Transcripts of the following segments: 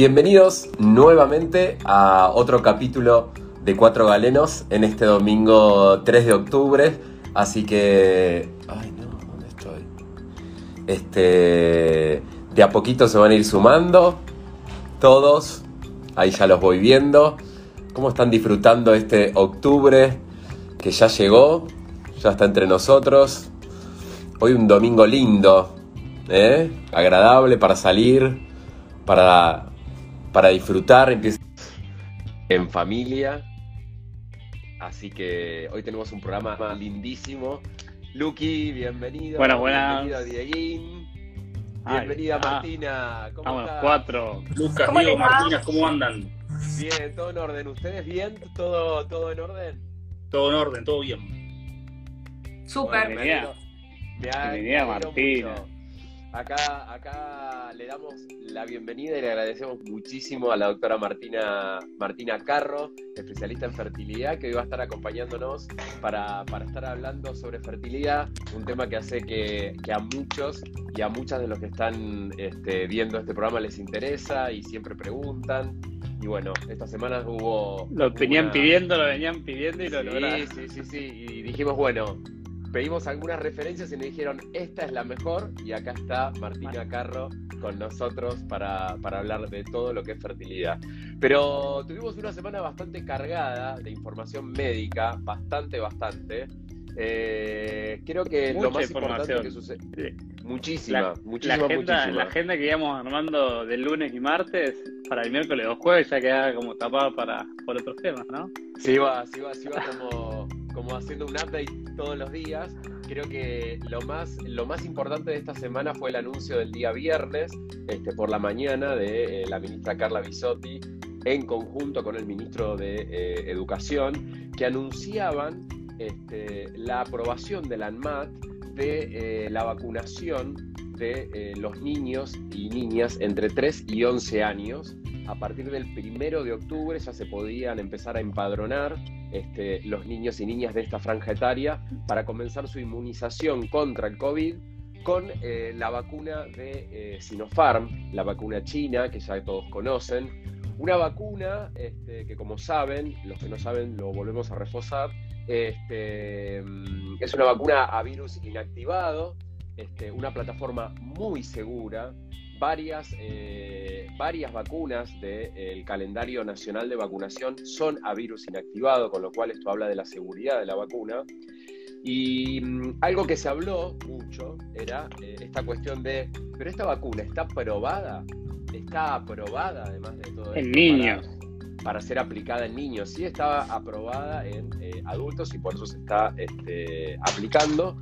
Bienvenidos nuevamente a otro capítulo de Cuatro Galenos en este domingo 3 de octubre. Así que. Ay, no, ¿dónde estoy? Este. De a poquito se van a ir sumando. Todos. Ahí ya los voy viendo. ¿Cómo están disfrutando este octubre que ya llegó? Ya está entre nosotros. Hoy un domingo lindo. ¿eh? Agradable para salir. Para para disfrutar, en familia. Así que hoy tenemos un programa lindísimo. Lucky, bienvenido. Buenas, buenas. Bienvenido Dieguín. Bienvenida ah, Martina. ¿Cómo Vamos, cuatro. Lucas, Diego, Martina, ¿cómo andan? Bien, todo en orden. ¿Ustedes bien? ¿Todo, todo en orden? Todo en orden, todo bien. Súper. bienvenida, bienvenida Martina. Acá, acá le damos la bienvenida y le agradecemos muchísimo a la doctora Martina, Martina Carro, especialista en fertilidad, que hoy va a estar acompañándonos para, estar hablando sobre fertilidad, un tema que hace que, a muchos y a muchas de los que están este, viendo este programa les interesa y siempre preguntan. Y bueno, esta semana hubo... Lo venían pidiendo, lo venían pidiendo y lo lograron. Sí, sí, sí, y dijimos, bueno, pedimos algunas referencias y nos dijeron, esta es la mejor, y acá está Martina Carro con nosotros para, hablar de todo lo que es fertilidad. Pero tuvimos una semana bastante cargada de información médica, bastante, bastante. Eh, creo que lo más importante que sucede. Muchísima, la, muchísima, la agenda, La agenda que íbamos armando del lunes y martes para el miércoles o jueves ya quedaba como tapada para, por otros temas, ¿no? Sí, va, sí va, sí va como como haciendo un update todos los días. Creo que lo más, importante de esta semana fue el anuncio del día viernes, este, por la mañana, de eh, la ministra Carla Bisotti, en conjunto con el ministro de eh, Educación, que anunciaban este, la aprobación de la ANMAT de eh, la vacunación de los niños y niñas entre 3 y 11 años. A partir del primero de octubre ya se podían empezar a empadronar este, los niños y niñas de esta franja etaria para comenzar su inmunización contra el COVID con eh, la vacuna de eh, Sinopharm, la vacuna china que ya todos conocen. Una vacuna este, que como saben, los que no saben lo volvemos a reforzar, este, mm, es una vacuna a virus inactivado, una plataforma muy segura, varias, eh, varias vacunas del calendario nacional de vacunación son a virus inactivado, con lo cual esto habla de la seguridad de la vacuna. Y mm, algo que se habló mucho era eh, esta cuestión de, pero esta vacuna está aprobada, está aprobada además de todo En niños. Para, ser aplicada en niños. Sí estaba aprobada en eh, adultos y por eso se está este, aplicando.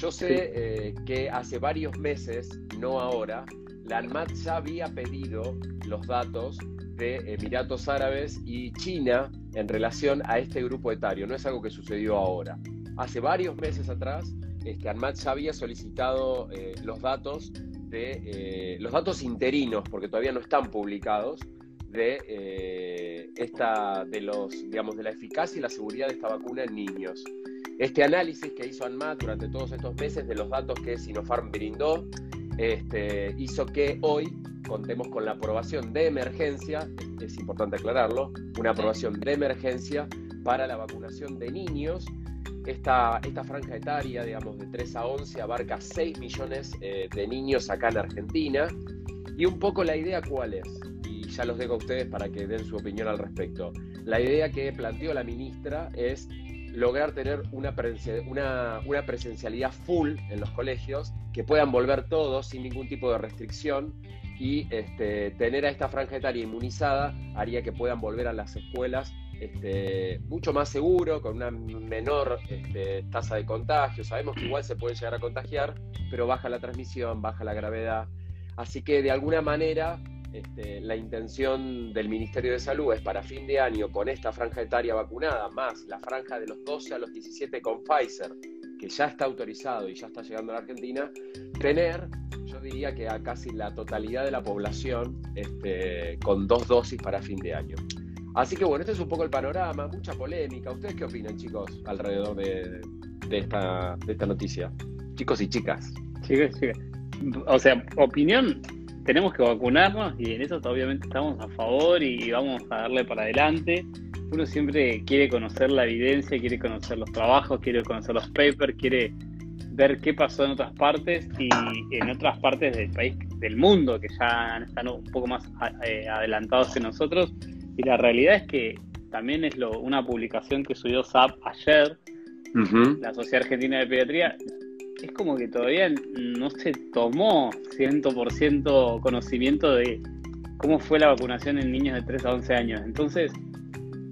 Yo sé eh, que hace varios meses, no ahora, la ANMAT ya había pedido los datos de Emiratos Árabes y China en relación a este grupo etario. No es algo que sucedió ahora. Hace varios meses atrás, este, ANMAT ya había solicitado eh, los datos de eh, los datos interinos, porque todavía no están publicados, de esta, de los, digamos, de la eficacia y la seguridad de esta vacuna en niños. Este análisis que hizo ANMAT durante todos estos meses de los datos que Sinopharm brindó este, hizo que hoy contemos con la aprobación de emergencia, es importante aclararlo, una aprobación de emergencia para la vacunación de niños. Esta, esta franja etaria, digamos, de 3 a 11 abarca 6 millones eh, de niños acá en Argentina. Y un poco la idea cuál es, y ya los dejo a ustedes para que den su opinión al respecto. La idea que planteó la ministra es lograr tener una, una, presencialidad full en los colegios, que puedan volver todos sin ningún tipo de restricción y este, tener a esta franja etaria inmunizada haría que puedan volver a las escuelas este, mucho más seguro, con una menor este, tasa de contagio. Sabemos que igual se puede llegar a contagiar, pero baja la transmisión, baja la gravedad. Así que de alguna manera este, la intención del Ministerio de Salud es para fin de año, con esta franja etaria vacunada, más la franja de los 12 a los 17 con Pfizer, que ya está autorizado y ya está llegando a la Argentina, tener, yo diría que a casi la totalidad de la población este, con dos dosis para fin de año. Así que bueno, este es un poco el panorama, mucha polémica. ¿Ustedes qué opinan, chicos, alrededor de, esta, de esta noticia? Chicos y chicas. Chicos, chicas. O sea, opinión tenemos que vacunarnos y en eso obviamente estamos a favor y vamos a darle para adelante. Uno siempre quiere conocer la evidencia, quiere conocer los trabajos, quiere conocer los papers, quiere ver qué pasó en otras partes y en otras partes del país, del mundo, que ya están un poco más eh, adelantados que nosotros. Y la realidad es que también es lo, una publicación que subió SAP ayer, la Sociedad Argentina de Pediatría, es como que todavía no se tomó 100% conocimiento de cómo fue la vacunación en niños de 3 a 11 años. Entonces,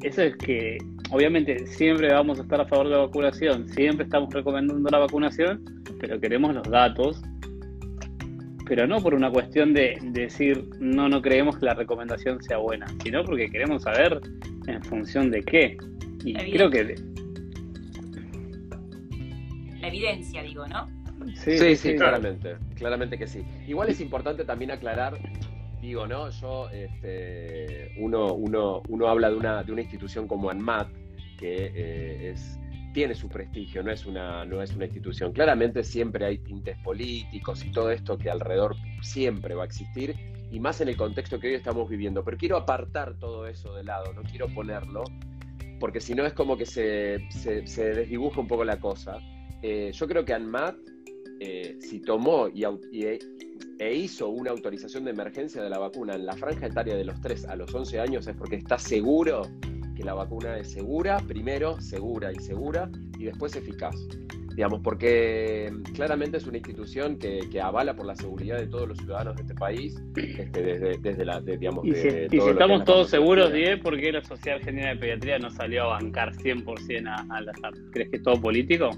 eso es que obviamente siempre vamos a estar a favor de la vacunación, siempre estamos recomendando la vacunación, pero queremos los datos, pero no por una cuestión de, decir no, no creemos que la recomendación sea buena, sino porque queremos saber en función de qué. Y creo que... Evidencia, digo, ¿no? Sí, sí, claramente, claramente que sí. Igual es importante también aclarar digo, ¿no? Yo, este, uno, uno, uno habla de una, de una institución como ANMAT, que eh, es, tiene su prestigio, no es, una, no es una institución. Claramente siempre hay tintes políticos y todo esto que alrededor siempre va a existir, y más en el contexto que hoy estamos viviendo. Pero quiero apartar todo eso de lado, no quiero ponerlo, porque si no es como que se, se, desdibuja un poco la cosa. Eh, yo creo que ANMAT, eh, si tomó y, y, e hizo una autorización de emergencia de la vacuna en la franja etaria de los 3 a los 11 años es porque está seguro que la vacuna es segura, primero segura y segura, y después eficaz. Digamos, porque claramente es una institución que, avala por la seguridad de todos los ciudadanos de este país, este, desde, desde, la, digamos, y si, estamos todos seguros, Diego, ¿por qué la Sociedad Argentina de Pediatría no salió a bancar 100% a, a la ¿Crees que es todo político?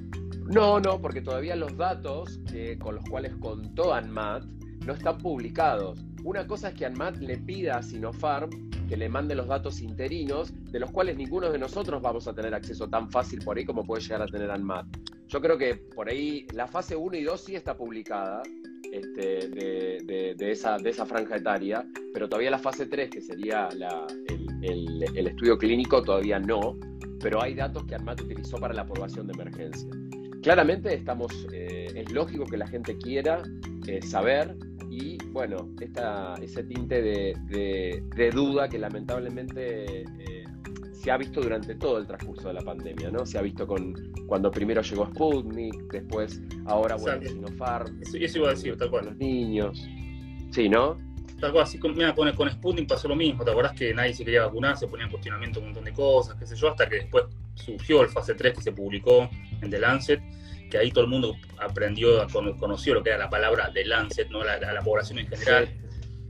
No, no, porque todavía los datos con los cuales contó ANMAT no están publicados. Una cosa es que ANMAT le pida a Sinopharm que le mande los datos interinos, de los cuales ninguno de nosotros vamos a tener acceso tan fácil por ahí como puede llegar a tener ANMAT. Yo creo que por ahí la fase 1 y 2 sí está publicada este, de, esa, de franja etaria, pero todavía la fase 3, que sería el, estudio clínico, todavía no, pero hay datos que ANMAT utilizó para la aprobación de emergencia. Claramente estamos, eh, es lógico que la gente quiera eh, saber y bueno, esta, ese tinte de, duda que lamentablemente eh, se ha visto durante todo el transcurso de la pandemia, ¿no? Se ha visto con cuando primero llegó Sputnik, después ahora bueno, Sinopharm. Eso, eso, iba a decir, tal cual. Los niños. Sí, ¿no? Tal cual, así con, mira, con, con Sputnik pasó lo mismo, ¿te acordás que nadie se quería vacunar, se ponía en cuestionamiento un montón de cosas, qué sé yo, hasta que después surgió el fase 3 que se publicó en The Lancet que ahí todo el mundo aprendió, conoció lo que era la palabra de Lancet, ¿no? la, la población en general.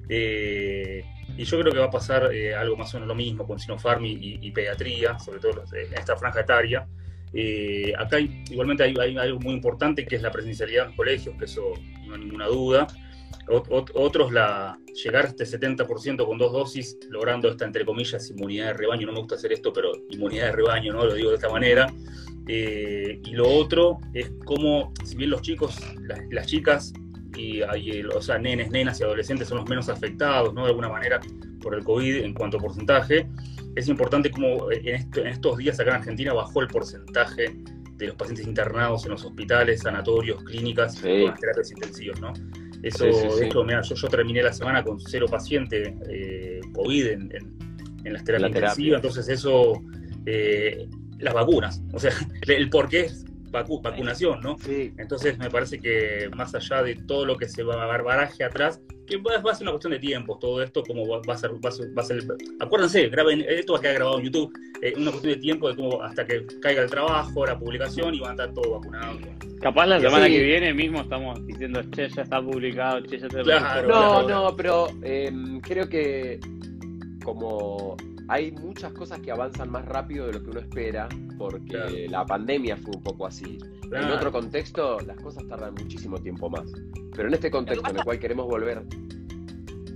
Eh, y yo creo que va a pasar eh, algo más o menos lo mismo con Sinopharm y, pediatría, sobre todo en esta franja etaria. Eh, acá igualmente hay, algo muy importante que es la presencialidad en los colegios, que eso no hay ninguna duda. Otros, la, llegar a este 70% con dos dosis, logrando esta, entre comillas, inmunidad de rebaño. No me gusta hacer esto, pero inmunidad de rebaño, ¿no? Lo digo de esta manera. Eh, y lo otro es cómo, si bien los chicos, las, chicas, y, o sea, nenes, nenas y adolescentes son los menos afectados, ¿no? De alguna manera por el COVID en cuanto a porcentaje, es importante cómo en, estos días acá en Argentina bajó el porcentaje de los pacientes internados en los hospitales, sanatorios, clínicas, con las terapias intensivas, ¿no? Eso, de hecho, mira, yo, yo, terminé la semana con cero pacientes eh, COVID en, las terapias intensivas, entonces eso eh, las vacunas. O sea, el por qué vacunación, ¿no? Sí. Entonces me parece que más allá de todo lo que se va a barbaraje atrás, que va, a ser una cuestión de tiempo, todo esto, como va, a ser, va a ser, acuérdense, graben, esto va a quedar grabado en YouTube, eh, una cuestión de tiempo de cómo hasta que caiga el trabajo, la publicación y van a estar todos vacunados. Capaz la semana que viene mismo estamos diciendo, che, ya está publicado, che, ya está claro, No, no, pero em, creo que como hay muchas cosas que avanzan más rápido de lo que uno espera, porque la pandemia fue un poco así. En otro contexto, las cosas tardan muchísimo tiempo más. Pero en este contexto en el cual queremos volver.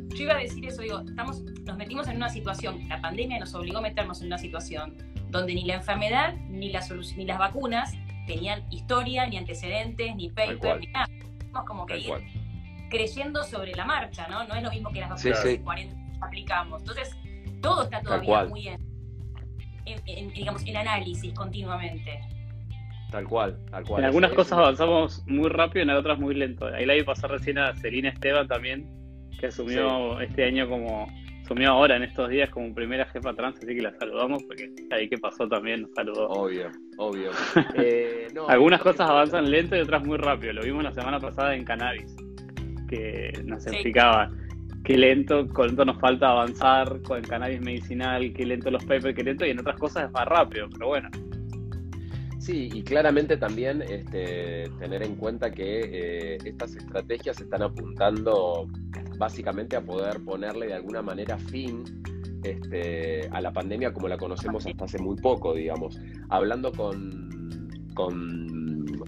Yo iba a decir eso, digo, estamos, nos metimos en una situación, la pandemia nos obligó a meternos en una situación donde ni la enfermedad ni, la ni las vacunas tenían historia, ni antecedentes, ni paper, ni nada. Tenemos como que ir creyendo sobre la marcha, ¿no? No es lo mismo que las vacunas sí, 40 aplicamos. Entonces, todo está todavía muy en, en, digamos, en análisis continuamente. Tal cual, tal cual. En algunas cosas avanzamos muy rápido, en otras muy lento. Ahí la vi pasar recién a Celina Esteban también, que asumió este año como, asumió ahora en estos días como primera jefa trans, así que la saludamos porque ahí que pasó también nos saludó. Obvio, obvio. Eh, Algunas cosas avanzan lento y otras muy rápido. Lo vimos la semana pasada en Cannabis, que nos explicaba qué lento, cuánto nos falta avanzar con el cannabis medicinal, qué lento los papers, qué lento, y en otras cosas es más rápido, pero bueno. Sí, y claramente también este, tener en cuenta que eh, estas estrategias están apuntando básicamente a poder ponerle de alguna manera fin este, a la pandemia como la conocemos hasta hace muy poco, digamos. Hablando con, con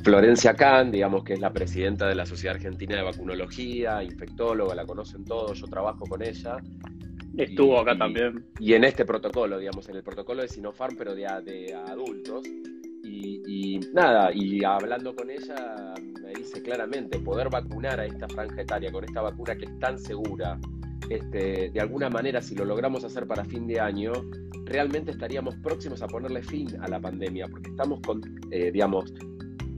Florencia Kahn, digamos que es la presidenta de la Sociedad Argentina de Vacunología, infectóloga, la conocen todos, yo trabajo con ella. Estuvo acá también. Y en este protocolo, digamos, en el protocolo de Sinopharm, pero de, de adultos. Y, nada, y hablando con ella, me dice claramente, poder vacunar a esta franja etaria con esta vacuna que es tan segura, este, de alguna manera, si lo logramos hacer para fin de año, realmente estaríamos próximos a ponerle fin a la pandemia, porque estamos con, eh, digamos,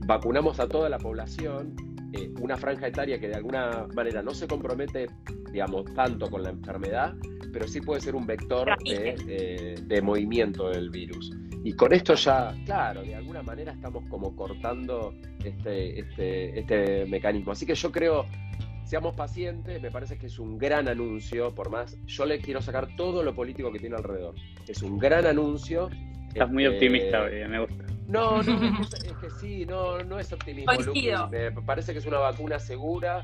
vacunamos a toda la población, eh, una franja etaria que de alguna manera no se compromete, digamos, tanto con la enfermedad, pero sí puede ser un vector de, eh, de movimiento del virus. Y con esto ya, claro, de alguna manera estamos como cortando este, este, este mecanismo. Así que yo creo, seamos pacientes, me parece que es un gran anuncio, por más, yo le quiero sacar todo lo político que tiene alrededor. Es un gran anuncio. Estás muy este, optimista, me gusta. No, no, es que sí, no, no es optimismo. Me parece que es una vacuna segura,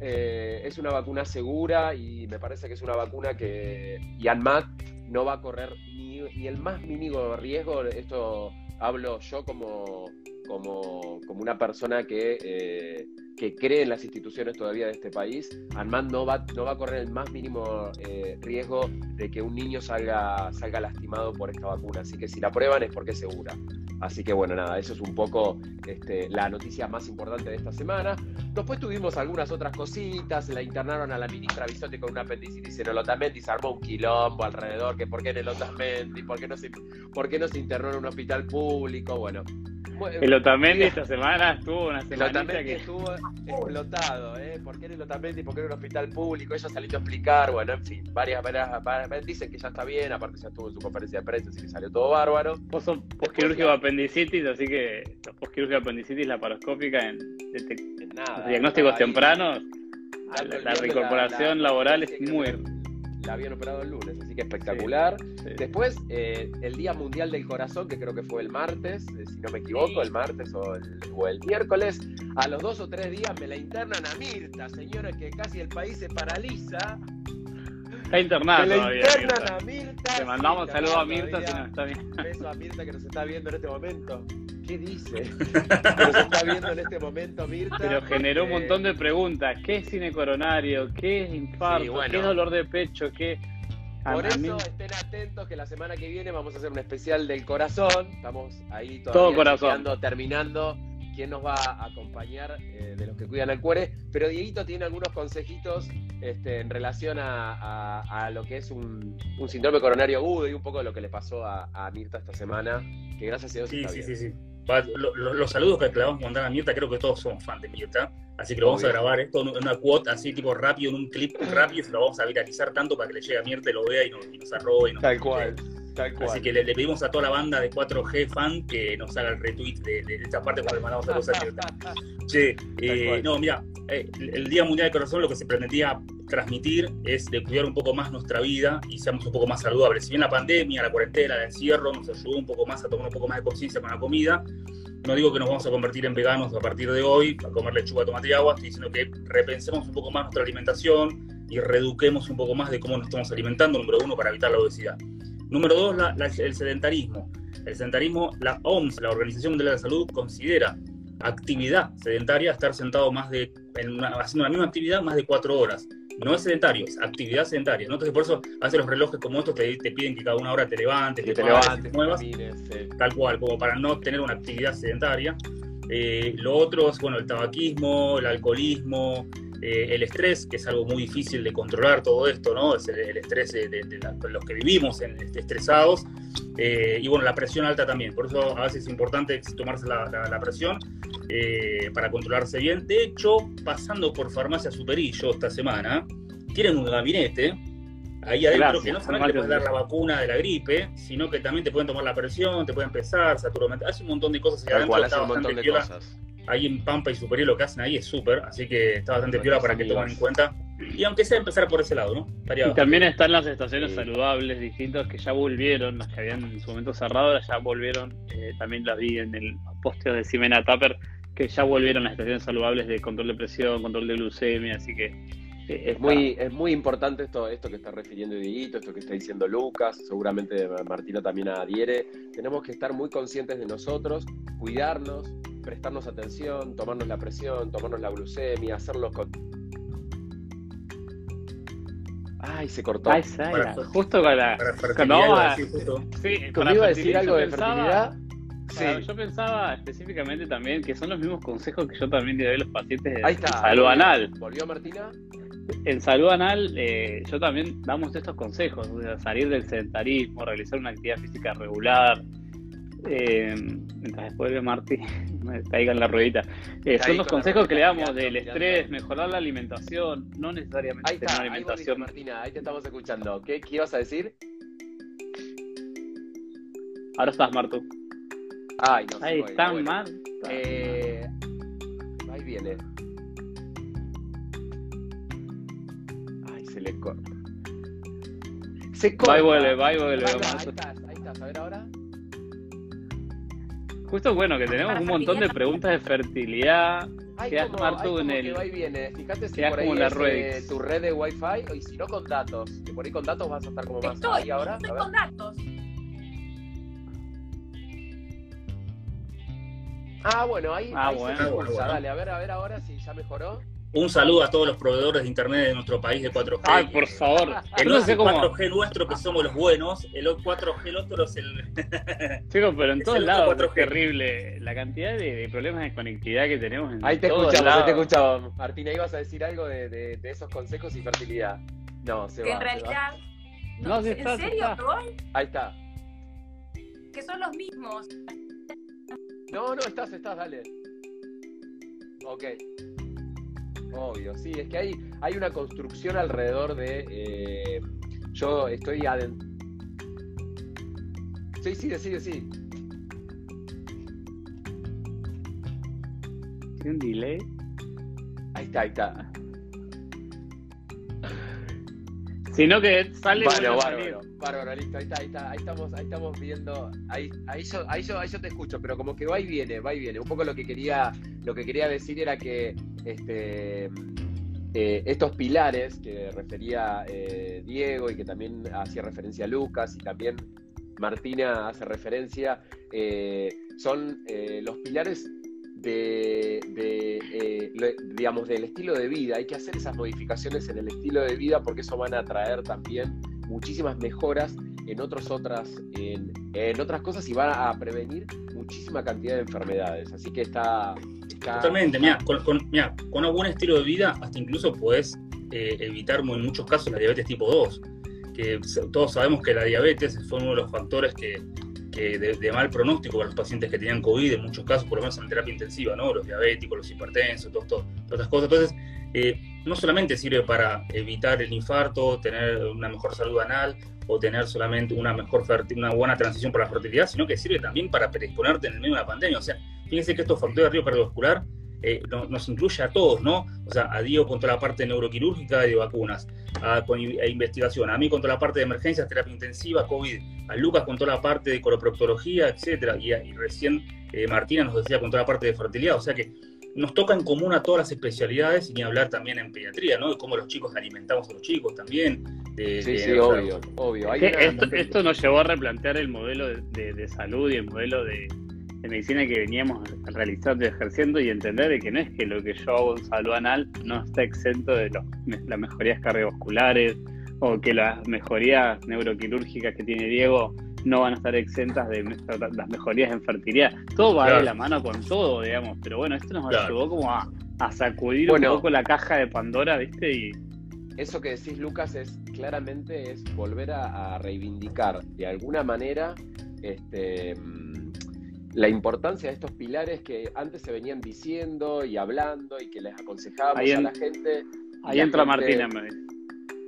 eh, es una vacuna segura y me parece que es una vacuna que Yanmat no va a correr ni, el más mínimo riesgo. Esto hablo yo como, como, como una persona que, eh, que, cree en las instituciones todavía de este país. Anmat no va, no va a correr el más mínimo eh, riesgo de que un niño salga, salga lastimado por esta vacuna. Así que si la prueban es porque es segura. Así que bueno, nada, eso es un poco este, la noticia más importante de esta semana. Después tuvimos algunas otras cositas, la internaron a la ministra Bisotti con una apendicitis en el Otamendi, se armó un quilombo alrededor, que por qué en el Otamendi, por qué no se, por qué no se internó en un hospital público, bueno, el Otamendi esta semana estuvo una semana que... estuvo explotado, ¿eh? ¿Por qué en el Otamendi? ¿Por qué en un hospital público? Ella salió a explicar, bueno, en fin, varias, varias, dicen que ya está bien, aparte ya estuvo en su conferencia de prensa, así que salió todo bárbaro. Vos sos posquirúrgico apendicitis, así que posquirúrgico apendicitis laparoscópica en, diagnósticos tempranos, la, la, reincorporación laboral es muy la habían operado el lunes, así que espectacular. Después, eh, el Día Mundial del Corazón, que creo que fue el martes, eh, si no me equivoco, el martes o el, miércoles, a los dos o tres días me la internan a Mirta, señora, que casi el país se paraliza. Está internada me la internan a Mirta. Te mandamos un saludo a Mirta si nos está viendo. Un beso a Mirta que nos está viendo en este momento. ¿Qué dice? Nos está viendo en este momento Mirta. Pero generó un montón de preguntas. ¿Qué es cine coronario? ¿Qué es infarto? ¿Qué es dolor de pecho? ¿Qué...? Por eso estén atentos que la semana que viene vamos a hacer un especial del corazón. Estamos ahí todavía Todo corazón. terminando quién nos va a acompañar eh, de los que cuidan al cuore. Pero Dieguito tiene algunos consejitos este, en relación a, lo que es un, síndrome coronario agudo y un poco de lo que le pasó a, Mirta esta semana, que gracias a Dios sí, sí, sí, sí, los saludos que le vamos a mandar a Mirta, creo que todos somos fans de Mirta, así que lo vamos a grabar esto en una quote así tipo rápido, en un clip rápido, y se lo vamos a viralizar tanto para que le llegue a Mirta y lo vea y nos, y nos arrobe. Y nos, Tal cual. Así que le, pedimos a toda la banda de 4G fan que nos haga el retweet de, esta parte cuando le mandamos saludos a Mirta. Sí, eh, no, mira, eh, el Día Mundial del Corazón lo que se pretendía transmitir es de cuidar un poco más nuestra vida y seamos un poco más saludables. Si bien la pandemia, la cuarentena, el encierro nos ayudó un poco más a tomar un poco más de conciencia con la comida, no digo que nos vamos a convertir en veganos a partir de hoy, a comer lechuga, tomate y agua, estoy diciendo que repensemos un poco más nuestra alimentación y reeduquemos un poco más de cómo nos estamos alimentando, número uno, para evitar la obesidad. Número dos, el sedentarismo. El sedentarismo, la OMS, la Organización Mundial de la Salud, considera actividad sedentaria estar sentado más de, haciendo la misma actividad más de cuatro horas. No es sedentario, es actividad sedentaria. Entonces, por eso, hace los relojes como estos te, te piden que cada una hora te levantes, que te, levantes, muevas, tal cual, como para no tener una actividad sedentaria. Eh, lo otro es, bueno, el tabaquismo, el alcoholismo, eh, el estrés, que es algo muy difícil de controlar todo esto, ¿no? Es el, estrés de, los que vivimos en, estresados. Eh, y bueno, la presión alta también. Por eso a veces es importante tomarse la, presión eh, para controlarse bien. De hecho, pasando por Farmacia Superillo esta semana, tienen un gabinete ahí adentro Gracias, que no solamente le puedes dar la vacuna de la gripe, sino que también te pueden tomar la presión, te pueden pesar, saturo mental, hace un montón de cosas ahí Tal adentro, cual, hace un bastante montón de piola. cosas. Ahí en Pampa y Superior lo que hacen ahí es súper, así que está bastante piola para que tomen en cuenta. Y aunque sea empezar por ese lado, ¿no? Estaría Y también están las estaciones Sí. saludables distintas que ya volvieron, las que habían en su momento cerrado, ahora ya volvieron. eh, también las vi en el posteo de Ximena Tapper, que ya volvieron las estaciones saludables de control de presión, control de glucemia, así que eh, Es muy, es muy importante esto, esto que está refiriendo Dieguito, esto que está diciendo Lucas, seguramente Martina también adhiere. Tenemos que estar muy conscientes de nosotros, cuidarnos, prestarnos atención, tomarnos la presión, tomarnos la glucemia, hacerlo con... Ay, se cortó. Ay, Para- justo con la... para Cuando fertilidad, vamos iba a- decir justo. Sí, ¿Tú para me ibas a decir fertilidad algo yo de pensaba- fertilidad? para- Sí. Yo pensaba específicamente también que son los mismos consejos que yo también le doy a los pacientes de Ahí está. salud volvió. anal. ¿Volvió Martina? En salud anal, eh, yo también damos estos consejos, o sea, salir del sedentarismo, realizar una actividad física regular. Eh, mientras después de Martí me caiga en la ruedita. Eh, son los consejos que le damos del estrés, mejorar la alimentación, no necesariamente Ahí tener está, ahí volviste, alimentación. Martina, ahí te estamos escuchando. ¿Qué, qué ibas a decir? Ahora estás, Martu. Ay, no sé. Ahí bueno, está, bueno. mal. Eh, ahí viene. Ay, se le corta. Se corta. Va y vuelve, va y vuelve. Ahí, estás, ahí estás. A ver ahora. Justo bueno que tenemos un montón de preguntas de fertilidad. Hay Quedás, como, hay como en que el- va y viene. Fíjate si por ahí como en la es eh, tu red de Wi-Fi y si no con datos. Que por ahí con datos vas a estar como más Estoy, ahí ahora. estoy A ver. con datos. Ah, bueno, ahí, Ah, ahí bueno. se Ah, bueno. Dale, a ver, a ver ahora si ya mejoró. Un saludo a todos los proveedores de internet de nuestro país de 4G. Ay, por favor. no no sé el cómo. 4G nuestro que somos los buenos, el 4G el otro es el... Chicos, pero en todos lados 4G. es terrible la cantidad de, de problemas de conectividad que tenemos en Ahí te todos escuchamos, ahí te escuchamos. Martina, ibas a decir algo de, de- de esos consejos y fertilidad. No, se Que va. en se realidad. No, sí ¿En está, sí serio, está. Troy? Ahí está. Que son los mismos. No, no, estás, estás, dale. Ok. Obvio, sí, es que hay, hay una construcción alrededor de. eh, yo estoy adentro. Sí, sí, sí, sí. ¿Tiene un delay? Ahí está, ahí está. Sino que sale Bueno, bárbaro, bárbaro, listo, ahí está, ahí está, ahí estamos, ahí estamos viendo, ahí, ahí yo, ahí yo, ahí yo te escucho, pero como que va y viene, va y viene. Un poco lo que quería, lo que quería decir era que este eh, estos pilares que refería eh, Diego y que también hacía referencia Lucas y también Martina hace referencia, eh, son los pilares de, digamos, del estilo de vida. Hay que hacer esas modificaciones en el estilo de vida porque eso van a traer también muchísimas mejoras en otros otras en, en otras cosas y van a prevenir muchísima cantidad de enfermedades. Así que está, Totalmente, mira, con, con, mirá, con un buen estilo de vida hasta incluso puedes eh, evitar en muchos casos la diabetes tipo 2, que todos sabemos que la diabetes fue uno de los factores que, que de, de mal pronóstico para los pacientes que tenían COVID, en muchos casos, por lo menos en terapia intensiva, ¿no? Los diabéticos, los hipertensos, todo, todo- todas estas cosas. Entonces, eh, no solamente sirve para evitar el infarto, tener una mejor salud anal o tener solamente una mejor una buena transición para la fertilidad, sino que sirve también para predisponerte en el medio de una pandemia. O sea, fíjense que estos factores de riesgo cardiovascular eh, no- nos incluye a todos, ¿no? O sea, a Diego con toda la parte neuroquirúrgica y de vacunas, a, con a investigación, a mí con toda la parte de emergencias, terapia intensiva, COVID, a Lucas con toda la parte de coloproctología, etcétera, y, a- y recién eh, Martina nos decía con toda la parte de fertilidad, o sea que nos toca en común a todas las especialidades y ni hablar también en pediatría, ¿no? De cómo los chicos alimentamos a los chicos también. De, Sí, de- sí, obvio, obvio. Hay esto, esto nos llevó a replantear el modelo de, de- de salud y el modelo de, de medicina que veníamos realizando y ejerciendo y entender de que no es que lo que yo hago en salud anal no está exento de los- las mejorías cardiovasculares o que las mejorías neuroquirúrgicas que tiene Diego no van a estar exentas de las mejorías en fertilidad. Todo va de la mano con todo, digamos, pero bueno, esto nos Claro. ayudó como a, a sacudir Bueno. un poco la caja de Pandora, ¿viste? Y eso que decís, Lucas, es claramente es volver a, a reivindicar de alguna manera este, la importancia de estos pilares que antes se venían diciendo y hablando y que les aconsejábamos a la gente. ahí La entra gente- Martina.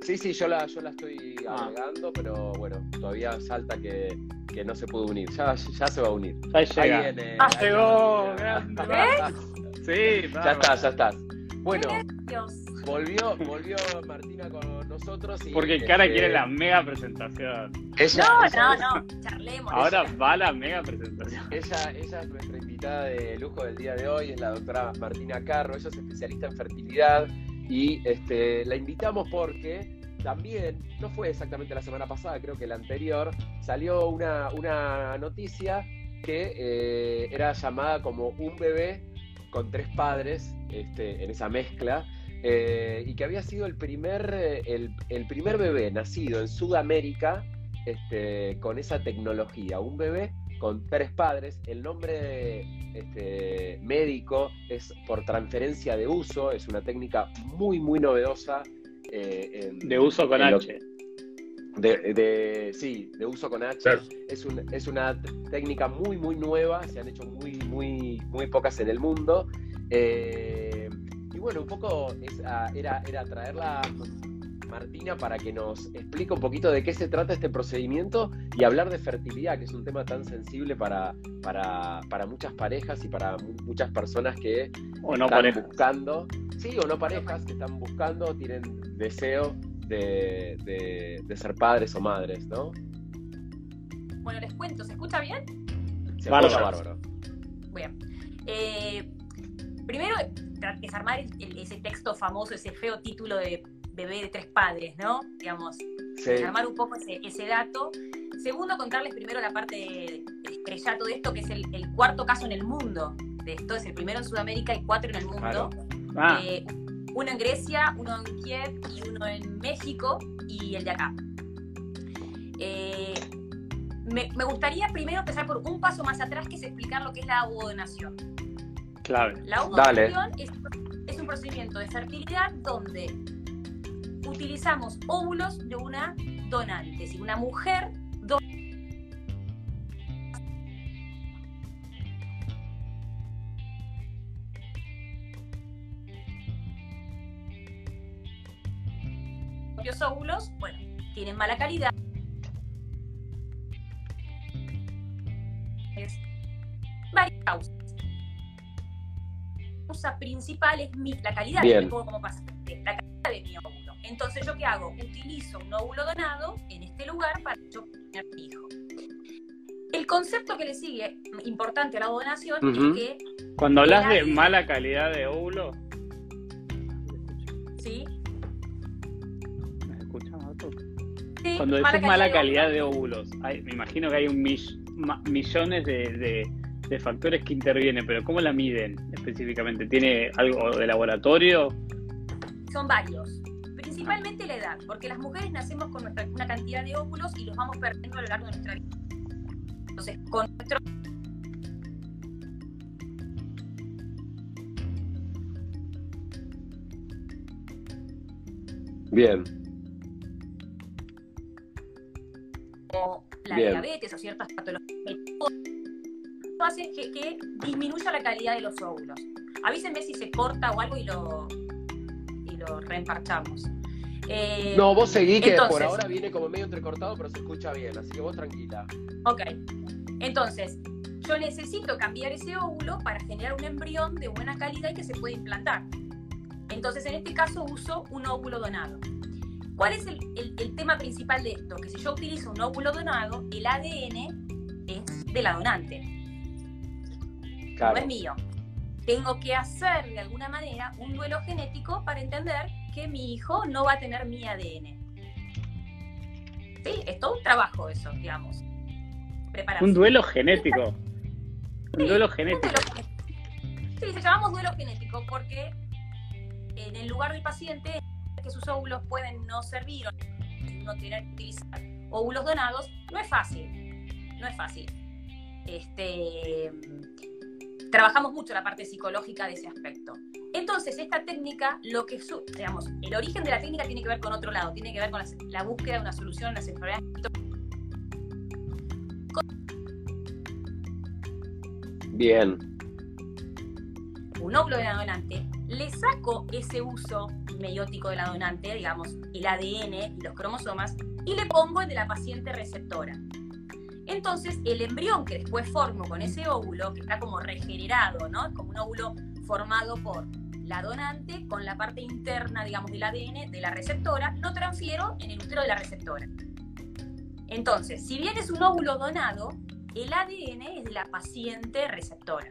Sí, sí, yo la, yo la estoy Ah. agregando, pero bueno, todavía salta que, que no se pudo unir. Ya, ya se va a unir. Ahí llega. viene. Ah, ahí llegó, viene. grande. Sí, Ya estás, ya estás. Bueno, Dios. Volvió, volvió Martina con nosotros y. Porque Cara este, quiere la mega presentación. Ella, No, ella no, no, charlemos. Ahora va la mega presentación. Ella, ella es nuestra invitada de lujo del día de hoy, es la doctora Martina Carro, ella es especialista en fertilidad y este, la invitamos porque también, no fue exactamente la semana pasada, creo que la anterior, salió una, una noticia que eh, era llamada como un bebé con tres padres este, en esa mezcla. Eh, y que había sido el primer, eh, el, el primer bebé nacido en Sudamérica este, con esa tecnología, un bebé con tres padres. El nombre este, médico es por transferencia de uso, es una técnica muy, muy novedosa. eh, en- De uso con lo- H. de, de- sí, de uso con H. Claro. Es, un- es una técnica muy, muy nueva, se han hecho muy, muy, muy pocas en el mundo. Eh, bueno, un poco es, ah, era, era traerla Martina para que nos explique un poquito de qué se trata este procedimiento y hablar de fertilidad, que es un tema tan sensible para, para, para muchas parejas y para mu- muchas personas que O no están buscando, sí o no parejas que están buscando, tienen deseo de, de- de ser padres o madres, ¿no? Bueno, les cuento, ¿se escucha bien? Se Bárbaro. escucha bárbaro. Bien. Eh, primero, tra- desarmar el- el- ese texto famoso, ese feo título de bebé de tres padres, ¿no? Digamos, Sí, desarmar un poco ese, ese dato. Segundo, contarles primero la parte de, de estrellato de esto, que es el, el cuarto caso en el mundo. De esto es el primero en Sudamérica y cuatro en el mundo. Claro. Ah, Eh, uno en Grecia, uno en Kiev y uno en México y el de acá. Eh, me, me gustaría primero empezar por un paso más atrás, que es explicar lo que es la ovodonación. Clave. La ovodonación es, es un procedimiento de fertilidad donde utilizamos óvulos de una donante, si una mujer do- propios óvulos, bueno, tienen mala calidad. Es varias causas. Principal es mi, la calidad Bien. me pongo como paciente, la calidad de mi óvulo. Entonces, ¿yo qué hago? Utilizo un óvulo donado en este lugar para yo tener mi hijo. El concepto que le sigue importante a la donación es que, Cuando hablas de mala calidad de óvulo, ¿sí? ¿me escuchas, Mato? Sí, Cuando decís mala calidad de óvulos, hay- me imagino que hay un mill- ma- millones de, de- de factores que intervienen, pero ¿cómo la miden específicamente? ¿Tiene algo de laboratorio? son varios. Principalmente la edad, porque las mujeres nacemos con nuestra, una cantidad de óvulos y los vamos perdiendo a lo largo de nuestra vida. Entonces, con nuestro bien. o la Bien. diabetes o ciertas patologías, esto hace que, que disminuya la calidad de los óvulos. Avísenme si se corta o algo y lo, y lo reemparchamos. Eh, No, vos seguí que por entonces- ahora viene como medio entrecortado, pero se escucha bien, así que vos tranquila. Ok. Entonces, yo necesito cambiar ese óvulo para generar un embrión de buena calidad y que se pueda implantar. Entonces, en este caso, uso un óvulo donado. ¿Cuál es el, el- el tema principal de esto? Que si yo utilizo un óvulo donado, el ADN es de la donante, no Claro. es mío. Tengo que hacer de alguna manera un duelo genético para entender que mi hijo no va a tener mi ADN. Sí, es todo un trabajo eso, digamos. Prepararse. Un duelo genético. Un duelo un genético. duelo genético. Sí, se llamamos duelo genético porque en el lugar del paciente que sus óvulos pueden no servir o no tener que utilizar óvulos donados, no es fácil. No es fácil. Este, trabajamos mucho la parte psicológica de ese aspecto. Entonces, esta técnica, lo que su- digamos, el origen de la técnica tiene que ver con otro lado, tiene que ver con la, la búsqueda de una solución a las enfermedades Bien. un óvulo de la donante, le saco ese uso meiótico de la donante, digamos, el ADN y los cromosomas, y le pongo el de la paciente receptora. Entonces, el embrión que después formo con ese óvulo, que está como regenerado, ¿no? Como un óvulo formado por la donante con la parte interna, digamos, del ADN de la receptora, lo transfiero en el útero de la receptora. Entonces, si bien es un óvulo donado, el ADN es de la paciente receptora.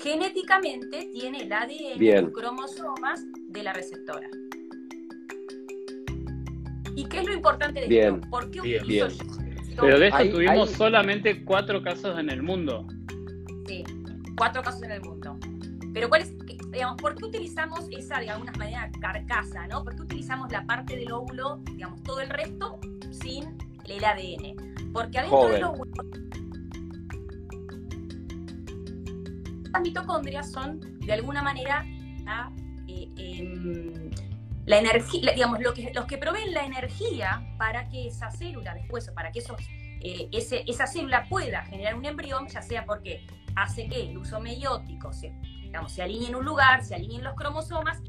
Genéticamente tiene el ADN, y los cromosomas de la receptora. ¿Y qué es lo importante de esto? ¿Por qué utilizo Pero de esto tuvimos solamente cuatro casos en el mundo. Sí, cuatro casos en el mundo. Pero ¿cuál es, digamos, ¿por qué utilizamos esa, de alguna manera, carcasa, ¿no? ¿Por qué utilizamos la parte del óvulo, digamos, todo el resto sin el ADN? Porque adentro del óvulo las mitocondrias son, de alguna manera, la, eh, em, la energía, digamos, lo que, los que proveen la energía para que esa célula después, o para que esos, eh, esa célula pueda generar un embrión, ya sea porque hace que el uso meiótico se, digamos, se alinee en un lugar, se alineen los cromosomas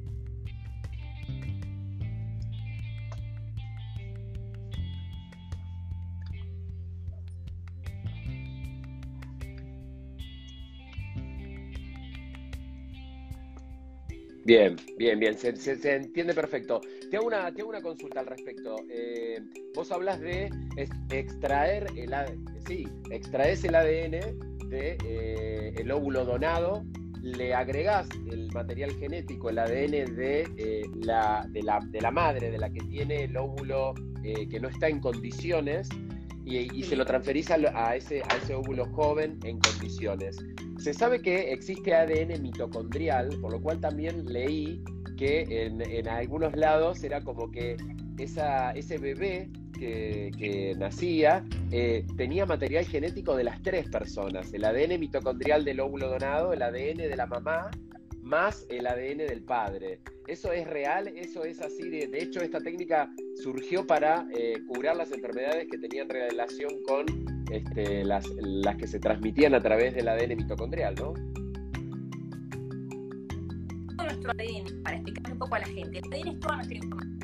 Bien, bien, bien, se, entiende perfecto. Te hago una, una consulta al respecto. Eh, vos hablas de extraer el ADN, sí, extraes el ADN de eh, el óvulo donado, le agregás el material genético, el ADN de, eh, la, de, la, de la madre, de la que tiene el óvulo que no está en condiciones, y, se lo transferís a, ese, a ese óvulo joven en condiciones. Se sabe que existe ADN mitocondrial, por lo cual también leí que en, algunos lados era como que ese bebé que, nacía eh, tenía material genético de las tres personas, el ADN mitocondrial del óvulo donado, el ADN de la mamá más el ADN del padre. ¿Eso es real? ¿Eso es así? De, hecho, esta técnica surgió para eh, curar las enfermedades que tenían relación con este, las, que se transmitían a través del ADN mitocondrial, ¿no? Nuestro ADN, para explicar un poco a la gente, el ADN es toda nuestra información.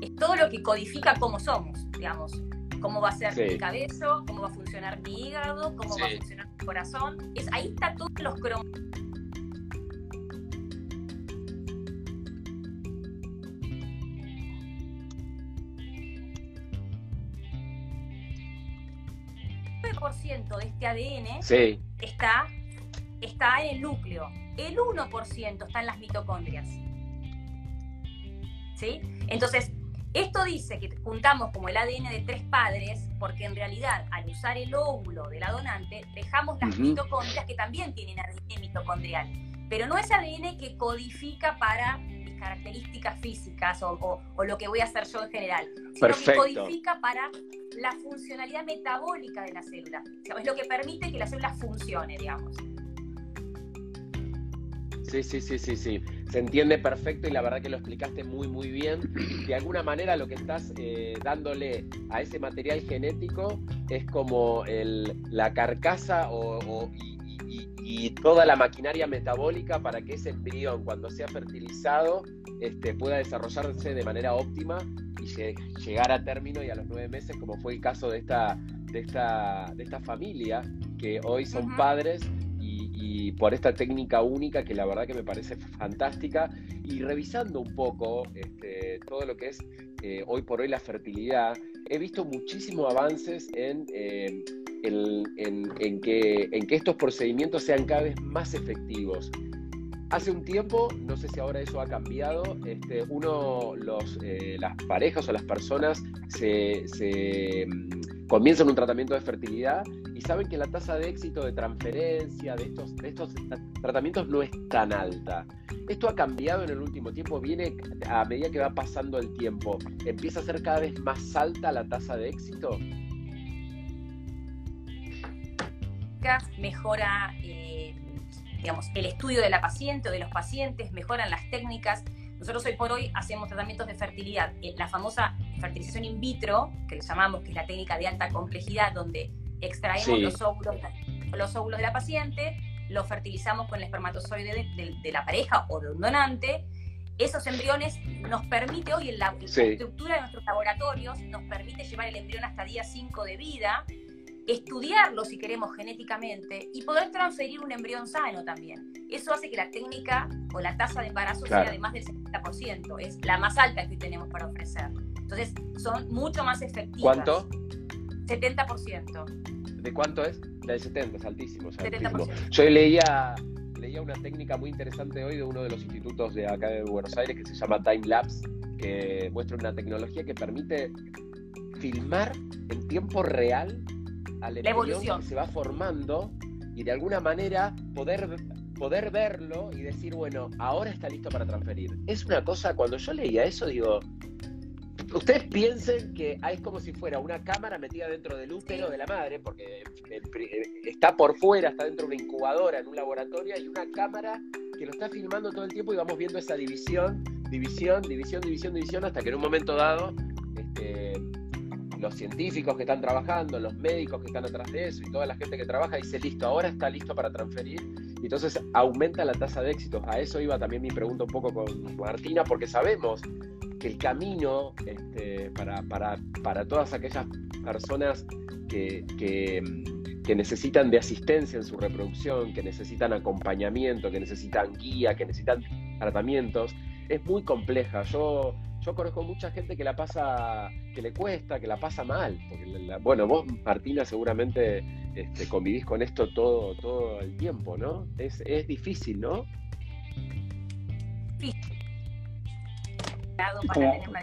Es todo lo que codifica cómo somos, digamos. Cómo va a ser mi cabeza, cómo va a funcionar mi hígado, cómo va a funcionar mi corazón. Es, ahí está todos los cromosomas 9% de este ADN está, está en el núcleo. El 1% está en las mitocondrias. ¿Sí? Entonces, esto dice que juntamos como el ADN de tres padres, porque en realidad al usar el óvulo de la donante, dejamos las mitocondrias que también tienen ADN mitocondrial. Pero no es ADN que codifica para mis características físicas o, lo que voy a hacer yo en general, sino que codifica para la funcionalidad metabólica de la célula. es lo que permite que la célula funcione, digamos. Sí, sí, sí, sí, sí. Se entiende perfecto y la verdad que lo explicaste muy, muy bien. De alguna manera lo que estás eh, dándole a ese material genético es como la carcasa o, y, toda la maquinaria metabólica para que ese embrión, cuando sea fertilizado, este, pueda desarrollarse de manera óptima y llegar a término y a los nueve meses, como fue el caso de esta, de esta, de esta familia, que hoy son padres y, por esta técnica única que la verdad que me parece fantástica. Y revisando un poco este, todo lo que es eh, hoy por hoy la fertilidad, he visto muchísimos avances en, eh, en, que, en que estos procedimientos sean cada vez más efectivos. Hace un tiempo, no sé si ahora eso ha cambiado, este, uno, los, eh, las parejas o las personas se, mm, comienzan un tratamiento de fertilidad y saben que la tasa de éxito de transferencia de estos, estos tratamientos no es tan alta. Esto ha cambiado en el último tiempo, viene a medida que va pasando el tiempo, empieza a ser cada vez más alta la tasa de éxito. Mejora eh, digamos, el estudio de la paciente o de los pacientes, mejoran las técnicas. Nosotros hoy por hoy hacemos tratamientos de fertilidad. Eh, la famosa fertilización in vitro, que le llamamos, que es la técnica de alta complejidad, donde extraemos los, óvulos, los óvulos de la paciente, lo fertilizamos con el espermatozoide de, la pareja o de un donante, esos embriones nos permite hoy en la, estructura de nuestros laboratorios, nos permite llevar el embrión hasta día 5 de vida, estudiarlo si queremos genéticamente y poder transferir un embrión sano también. Eso hace que la técnica o la tasa de embarazo sea de más del 70%, es la más alta que tenemos para ofrecer. Entonces, son mucho más efectivas. ¿Cuánto? 70%. ¿De cuánto es? Del 70, es altísimo. Yo leía, leía una técnica muy interesante hoy de uno de los institutos de acá de Buenos Aires que se llama Time Lapse, que muestra una tecnología que permite filmar en tiempo real al embrión que se va formando y de alguna manera poder poder verlo y decir, bueno, ahora está listo para transferir. Es una cosa, cuando yo leía eso, digo, ustedes piensen que es como si fuera una cámara metida dentro del útero de la madre, porque está por fuera, está dentro de una incubadora en un laboratorio, y una cámara que lo está filmando todo el tiempo y vamos viendo esa división, división, división, división, división, hasta que en un momento dado este, los científicos que están trabajando, los médicos que están atrás de eso y toda la gente que trabaja dice, listo, ahora está listo para transferir. Y entonces aumenta la tasa de éxito. A eso iba también mi pregunta un poco con Martina, porque sabemos que el camino este, para, para, para, todas aquellas personas que, que, que, necesitan de asistencia en su reproducción, que necesitan acompañamiento, que necesitan guía, que necesitan tratamientos, es muy compleja. Yo yo conozco mucha gente que la pasa, que le cuesta, que la pasa mal. Porque bueno, vos, Martina, seguramente este, convivís con esto todo, todo el tiempo, ¿no? Es, es difícil, ¿no? Sí.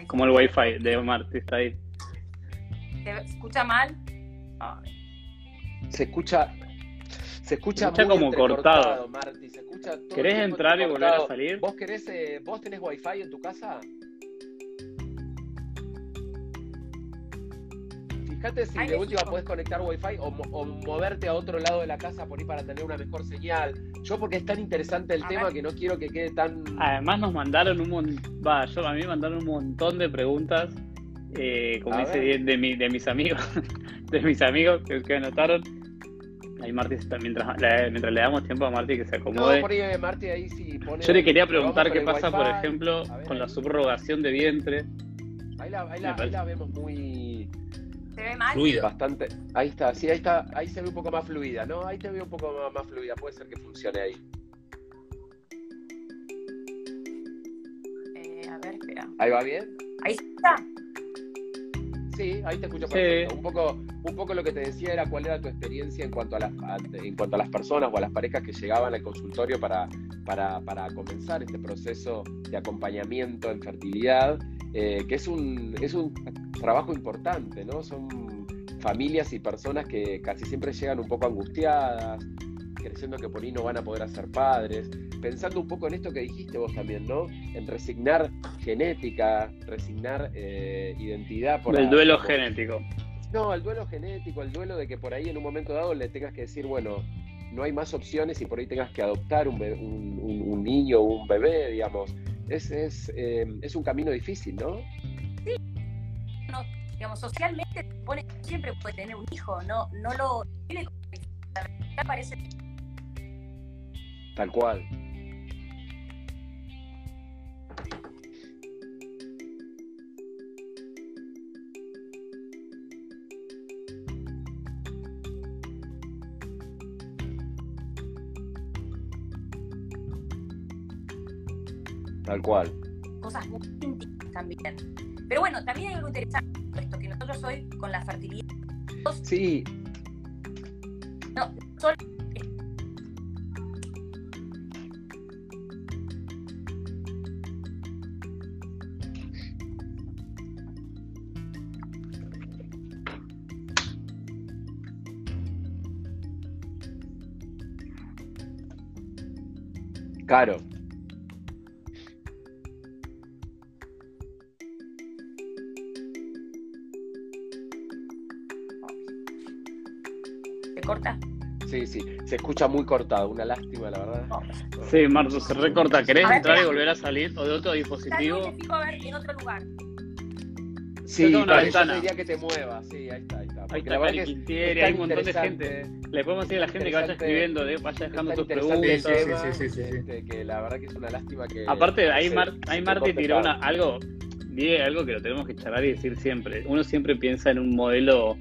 Como, el wifi de Marti está ahí. ¿Se escucha mal? Se escucha. Se escucha, muy como cortado. Marti. Se escucha ¿Querés entrar y volver a salir? ¿Vos querés, eh, vos tenés wifi en tu casa? Fíjate si de última puedes conectar Wi-Fi o, moverte a otro lado de la casa por ahí para tener una mejor señal. Yo porque es tan interesante el tema que no quiero que quede tan... Además nos mandaron un montón, va, yo a mí me mandaron un montón de preguntas, eh, como dice de, mi, de mis amigos, de mis amigos que, anotaron. Ahí Marti mientras, mientras le damos tiempo a Marti que se acomode. Yo le quería preguntar qué pasa, por ejemplo, con la subrogación de vientre. Ahí la, ahí la vemos muy ¿Se ve mal? Fluida. Bastante. Ahí está, sí, ahí está. Ahí se ve un poco más fluida, ¿no? Ahí te veo un poco más, fluida. Puede ser que funcione ahí. Eh, a ver, espera. ¿Ahí va bien? Ahí está. Sí, ahí te escucho perfecto. Un, poco, un poco lo que te decía era cuál era tu experiencia en cuanto a las, en cuanto a las personas o a las parejas que llegaban al consultorio para, para, para comenzar este proceso de acompañamiento en fertilidad, eh, que es un, es un trabajo importante, ¿no? Son familias y personas que casi siempre llegan un poco angustiadas, creyendo que por ahí no van a poder ser padres, pensando un poco en esto que dijiste vos también, ¿no? En resignar genética, resignar eh, identidad por... El duelo genético. No, el duelo genético, el duelo de que por ahí en un momento dado le tengas que decir, bueno, no hay más opciones y por ahí tengas que adoptar un, un, niño o un bebé, digamos. Es, es, eh, es un camino difícil, ¿no? digamos, socialmente supone que siempre puede tener un hijo, no, no lo parece tal cual. Tal cual. Cosas muy íntimas también. Pero bueno, también hay algo interesante esto, que nosotros hoy con la fertilidad. Sí. No, solo. Claro. Se escucha muy cortado, una lástima, la verdad. Sí, Marzo, se recorta. ¿Querés entrar y volver a salir o de otro dispositivo? a ver en otro lugar. Sí, una yo ventana. te diría que te muevas, sí, ahí está, ahí está. Ahí está Quintieri, hay un montón de gente. Le podemos decir a la gente que vaya escribiendo, de- vaya dejando sus preguntas. Sí, sí, tema, sí, sí, sí, sí. este, que la verdad que es una lástima que... Aparte, ahí, se- Mar- ahí Marti tiró una, algo, algo que lo tenemos que charlar y decir siempre. Uno siempre piensa en un modelo,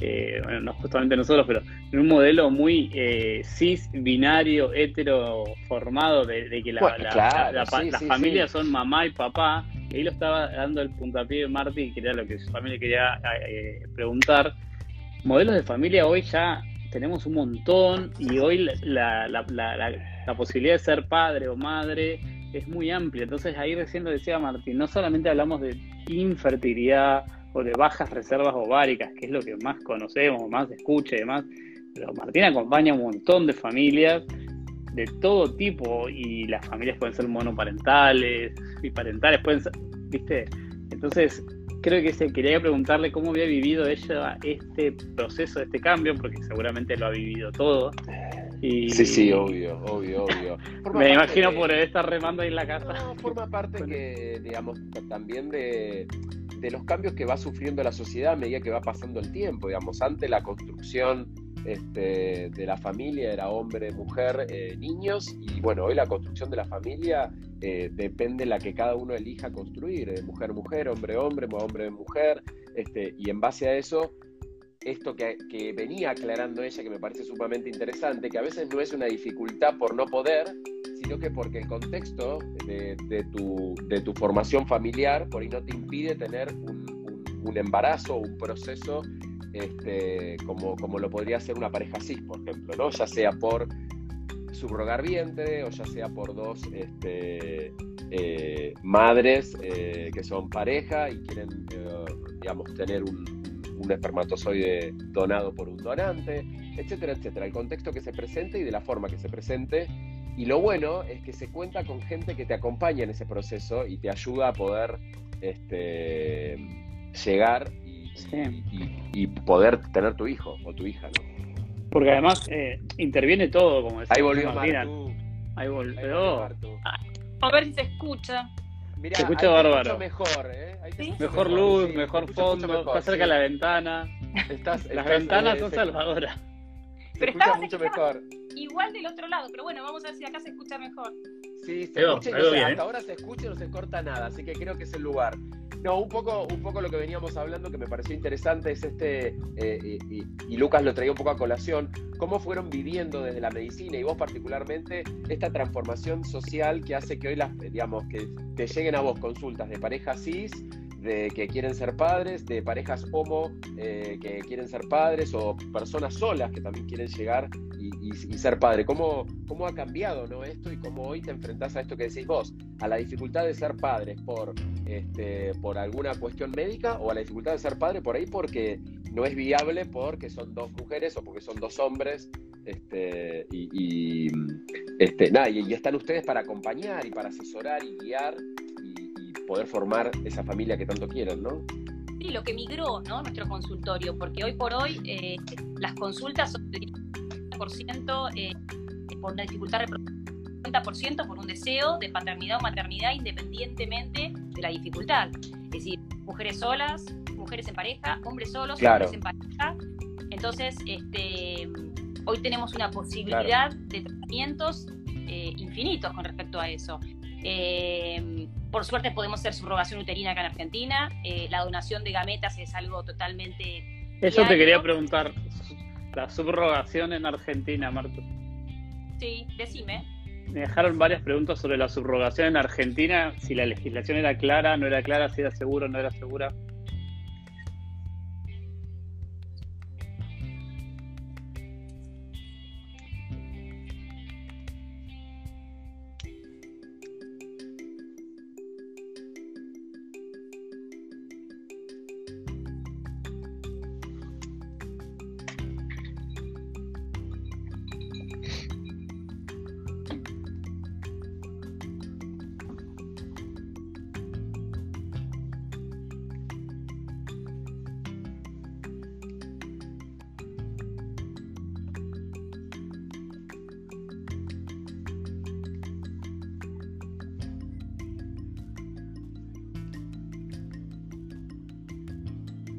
eh, bueno, no justamente nosotros, pero en un modelo muy eh, cis, binario, hetero, formado, de, de que la, Bueno, la- claro, la- la- sí, las sí, familias sí. son mamá y papá. Y ahí lo estaba dando el puntapié de Marti, que era lo que también le quería eh, preguntar. Modelos de familia hoy ya tenemos un montón y hoy la posibilidad de ser padre o madre es muy amplia. Entonces ahí recién lo decía Martín, no solamente hablamos de infertilidad o de bajas reservas ováricas, que es lo que más conocemos, más se escucha y demás, pero Martín acompaña a un montón de familias de todo tipo y las familias pueden ser monoparentales, biparentales, pueden ser, ¿viste? Entonces, creo que se quería preguntarle cómo había vivido ella este proceso, este cambio, porque seguramente lo ha vivido todo. Y Sí, sí, obvio, obvio, obvio. Me imagino por estar remando ahí en la casa. No, forma parte que, digamos, también de, de los cambios que va sufriendo la sociedad a medida que va pasando el tiempo. Digamos, antes la construcción este, de la familia era hombre, mujer, eh, niños, y bueno, hoy la construcción de la familia eh, depende de la que cada uno elija construir, mujer, mujer, hombre, hombre, hombre, mujer, este, y en base a eso esto que venía aclarando ella, que me parece sumamente interesante, que a veces no es una dificultad por no poder, sino que porque el contexto de, tu, de tu formación familiar por ahí no te impide tener un, un- un embarazo un proceso este, como, como lo podría ser una pareja cis, por ejemplo, ¿no? ya sea por subrogar vientre o ya sea por dos este, eh, madres eh, que son pareja y quieren, eh, digamos, tener un, un espermatozoide donado por un donante, etcétera, etcétera. El contexto que se presente y de la forma que se presente. Y lo bueno es que se cuenta con gente que te acompaña en ese proceso y te ayuda a poder este, llegar y, Sí. y- y poder tener tu hijo o tu hija, ¿no? Porque además eh, interviene todo, como decía Ahí volvió. Martu. Ahí volvió. A ver si se escucha. Mirá, Se escucha bárbaro. mejor, ¿eh? Ahí te ¿Sí? escucho Mejor luz, sí, mejor fondo, mejor, está cerca sí. de la ventana. Estás- Las estás, ventanas eh, son se- salvadoras. Se Pero escucha mucho mejor. Igual del otro lado, pero bueno, vamos a ver si acá se escucha mejor. Sí, se escucha bien, hasta ¿eh? ahora se escucha y no se corta nada, así que creo que es el lugar. No, un poco, un poco lo que veníamos hablando que me pareció interesante es este, eh, y, y- y Lucas lo traía un poco a colación, cómo fueron viviendo desde la medicina y vos particularmente esta transformación social que hace que hoy las, digamos, que te lleguen a vos consultas de parejas cis, de que quieren ser padres, de parejas homo eh, que quieren ser padres o personas solas que también quieren llegar y, ser padre. ¿Cómo, ¿Cómo ha cambiado ¿no? esto y cómo hoy te enfrentás a esto que decís vos? A la dificultad de ser padres por, este, por alguna cuestión médica o a la dificultad de ser padre por ahí porque no es viable porque son dos mujeres o porque son dos hombres. Este, y, este, nada, y, están ustedes para acompañar y para asesorar y guiar y, poder formar esa familia que tanto quieren, ¿no? Sí, lo que migró, ¿no? Nuestro consultorio, porque hoy por hoy eh, las consultas son 50% eh, por una dificultad reproductiva, 50% por un deseo de paternidad o maternidad independientemente de la dificultad. Es decir, mujeres solas, mujeres en pareja, hombres solos, Claro. hombres en pareja. Entonces, este, hoy tenemos una posibilidad de tratamientos eh, infinitos con respecto a eso. Eh, por suerte podemos hacer subrogación uterina acá en Argentina. Eh, la donación de gametas es algo totalmente... Eso te quería preguntar. La subrogación en Argentina, Marta. Sí, decime. Me dejaron varias preguntas sobre la subrogación en Argentina, si la legislación era clara, no era clara, si era segura, no era segura.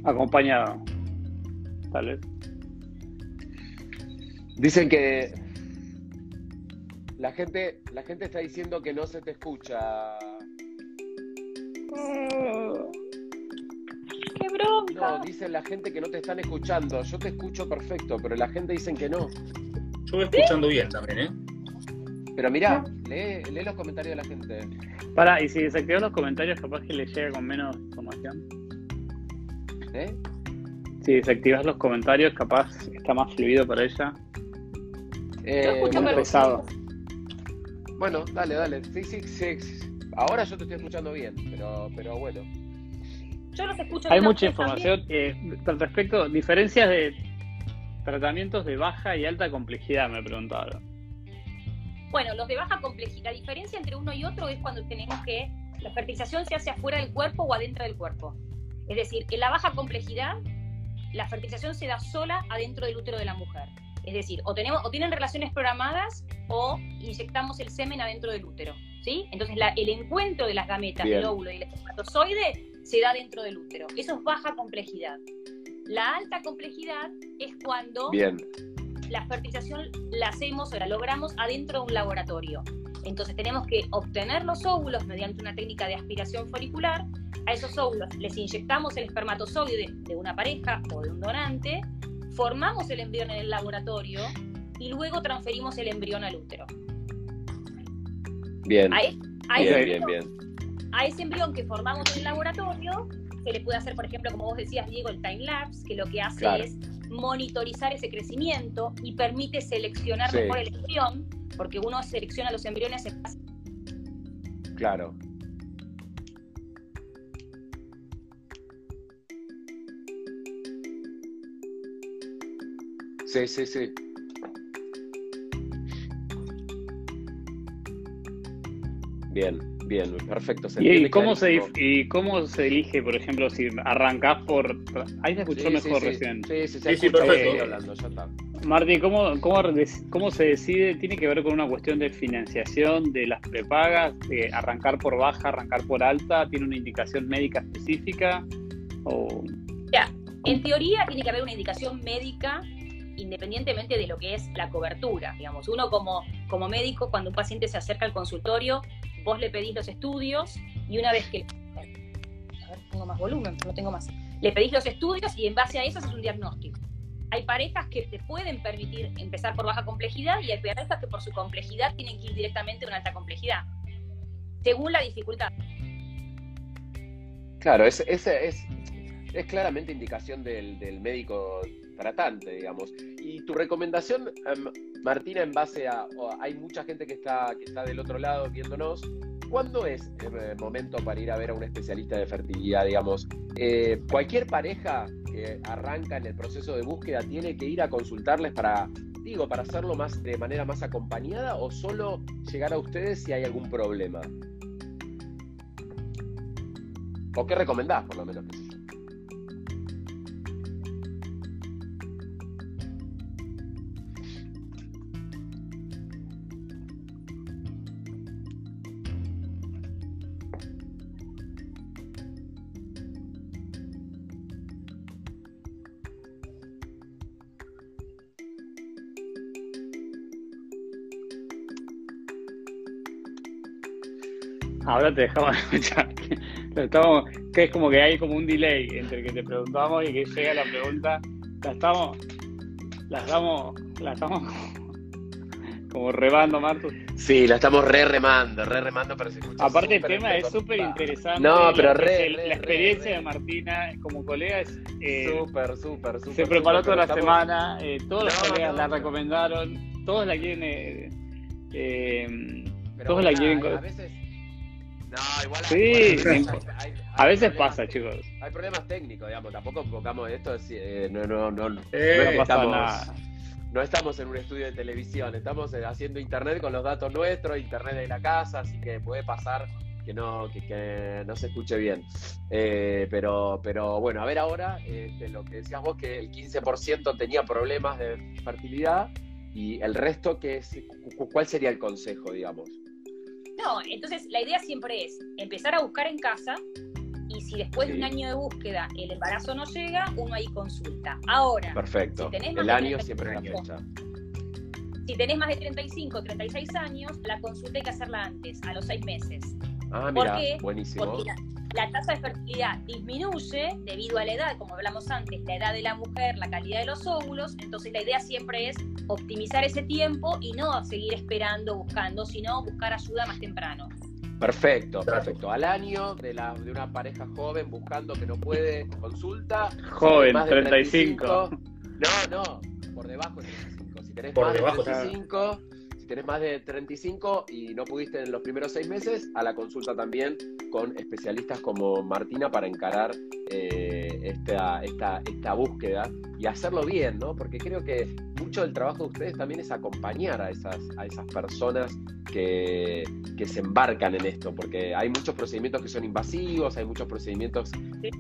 Acompañado. Tal vez. Dicen que la gente, la gente está diciendo que no se te escucha. ¡Qué bronca! No, dicen la gente que no te están escuchando. Yo te escucho perfecto, pero la gente dicen que no. Yo voy escuchando bien también, ¿eh? Pero mirá, lee, lee los comentarios de la gente. Para, y si desactivas los comentarios, capaz que le llega con menos información. ¿Eh? Si desactivas los comentarios, capaz está más fluido para ella. Eh, pesado. bueno, dale, dale. Sí, sí, sí. Ahora yo te estoy escuchando bien, pero, pero bueno. Yo los escucho Hay bien mucha información. Eh, al respecto, diferencias de tratamientos de baja y alta complejidad, me preguntaron. Bueno, los de baja complejidad, la diferencia entre uno y otro es cuando tenemos que la fertilización se hace afuera del cuerpo o adentro del cuerpo. Es decir, en la baja complejidad, la fertilización se da sola adentro del útero de la mujer. Es decir, o, tenemos, o tienen relaciones programadas o inyectamos el semen adentro del útero. ¿sí? Entonces, la- el encuentro de las gametas Bien. del óvulo y el espermatozoide se da dentro del útero. Eso es baja complejidad. La alta complejidad es cuando Bien. la fertilización la hacemos o la logramos adentro de un laboratorio. Entonces tenemos que obtener los óvulos mediante una técnica de aspiración folicular. A esos óvulos les inyectamos el espermatozoide de una pareja o de un donante, formamos el embrión en el laboratorio y luego transferimos el embrión al útero. Bien. A, a Bien, ese bien, embrión- bien. a ese embrión que formamos en el laboratorio se le puede hacer, por ejemplo, como vos decías, Diego, el time lapse, que lo que hace Claro. es monitorizar ese crecimiento y permite seleccionar Sí. mejor el embrión, porque uno selecciona los embriones en base Claro. Sí, sí, sí. Bien, bien, perfecto. se ¿Y, cómo se, ¿Y cómo se elige, por ejemplo, si arrancás por... Ahí se escuchó Sí, mejor sí, sí. recién. Sí, sí, se Sí, sí, escucha, perfecto. estoy hablando, ya está. Marti, ¿cómo, cómo, des- ¿cómo se decide? ¿Tiene que ver con una cuestión de financiación de las prepagas? de arrancar por baja, arrancar por alta? ¿Tiene una indicación médica específica? ¿O En teoría tiene que haber una indicación médica independientemente de lo que es la cobertura. Digamos, uno como, como médico, cuando un paciente se acerca al consultorio, vos le pedís los estudios y una vez que... A ver, tengo más volumen, no tengo más. Le pedís los estudios y en base a eso haces un diagnóstico. Hay parejas que te pueden permitir empezar por baja complejidad y hay parejas que por su complejidad tienen que ir directamente a una alta complejidad, según la dificultad. Claro, es, es, es, claramente indicación del, del médico tratante, digamos. Y tu recomendación, em, Martina, en base a, hay mucha gente que está, que está del otro lado viéndonos, ¿cuándo es el momento para ir a ver a un especialista de fertilidad, digamos? Eh, ¿Cualquier pareja que arranca en el proceso de búsqueda tiene que ir a consultarles para, digo, para hacerlo más de manera más acompañada o solo llegar a ustedes si hay algún problema? ¿O qué recomendás, por lo menos? Ahora te dejamos escuchar? Lo estamos- que es como que hay como un delay entre que te preguntamos y que llega la pregunta. La estamos, la estamos, la estamos como rebando, Martu. Sí, la estamos re remando, re remando, pero se escucha. Aparte el tema es súper interesante. No, pero la, re, la experiencia re, re. de Martina como colega es eh, Súper, súper, súper. se preparó toda la estamos- semana, eh, todos los colegas no, la recomendaron, todos la quieren, eh, eh, todos la quieren. A veces. No, igual. Sí, igual no hay- hay- hay a veces pasa, chicos. Hay problemas técnicos, digamos. Tampoco enfocamos esto. eh, no, no, no, no, Eh, No estamos- nada. no estamos en un estudio de televisión. Estamos eh, haciendo internet con los datos nuestros, internet de la casa, así que puede pasar que no, que, que no se escuche bien. Eh, pero, pero bueno, a ver ahora, este, lo que decías vos, que el 15% tenía problemas de fertilidad y el resto, que es, cu- ¿cuál sería el consejo, digamos? No, entonces la idea siempre es empezar a buscar en casa y si después de un año de búsqueda el embarazo no llega, uno ahí consulta. Ahora, perfecto. Si tenés el año siempre es la fecha. Si tenés más de 35 o 36 años, la consulta hay que hacerla antes, a los seis meses. Ah, mira, buenísimo. Porque la, tasa de fertilidad disminuye debido a la edad, como hablamos antes, la edad de la mujer, la calidad de los óvulos. Entonces, la idea siempre es optimizar ese tiempo y no seguir esperando, buscando, sino buscar ayuda más temprano. Perfecto, perfecto. Al año de, la, de una pareja joven buscando que no puede consulta. Joven, 35. No, no, por debajo de 35. Si tenés por más debajo, de 35, si tenés más de 35 y no pudiste en los primeros seis meses, a la consulta también con especialistas como Martina para encarar eh, esta, esta, esta búsqueda y hacerlo bien, ¿no? Porque creo que mucho del trabajo de ustedes también es acompañar a esas, a esas personas que, se embarcan en esto, porque hay muchos procedimientos que son invasivos, hay muchos procedimientos,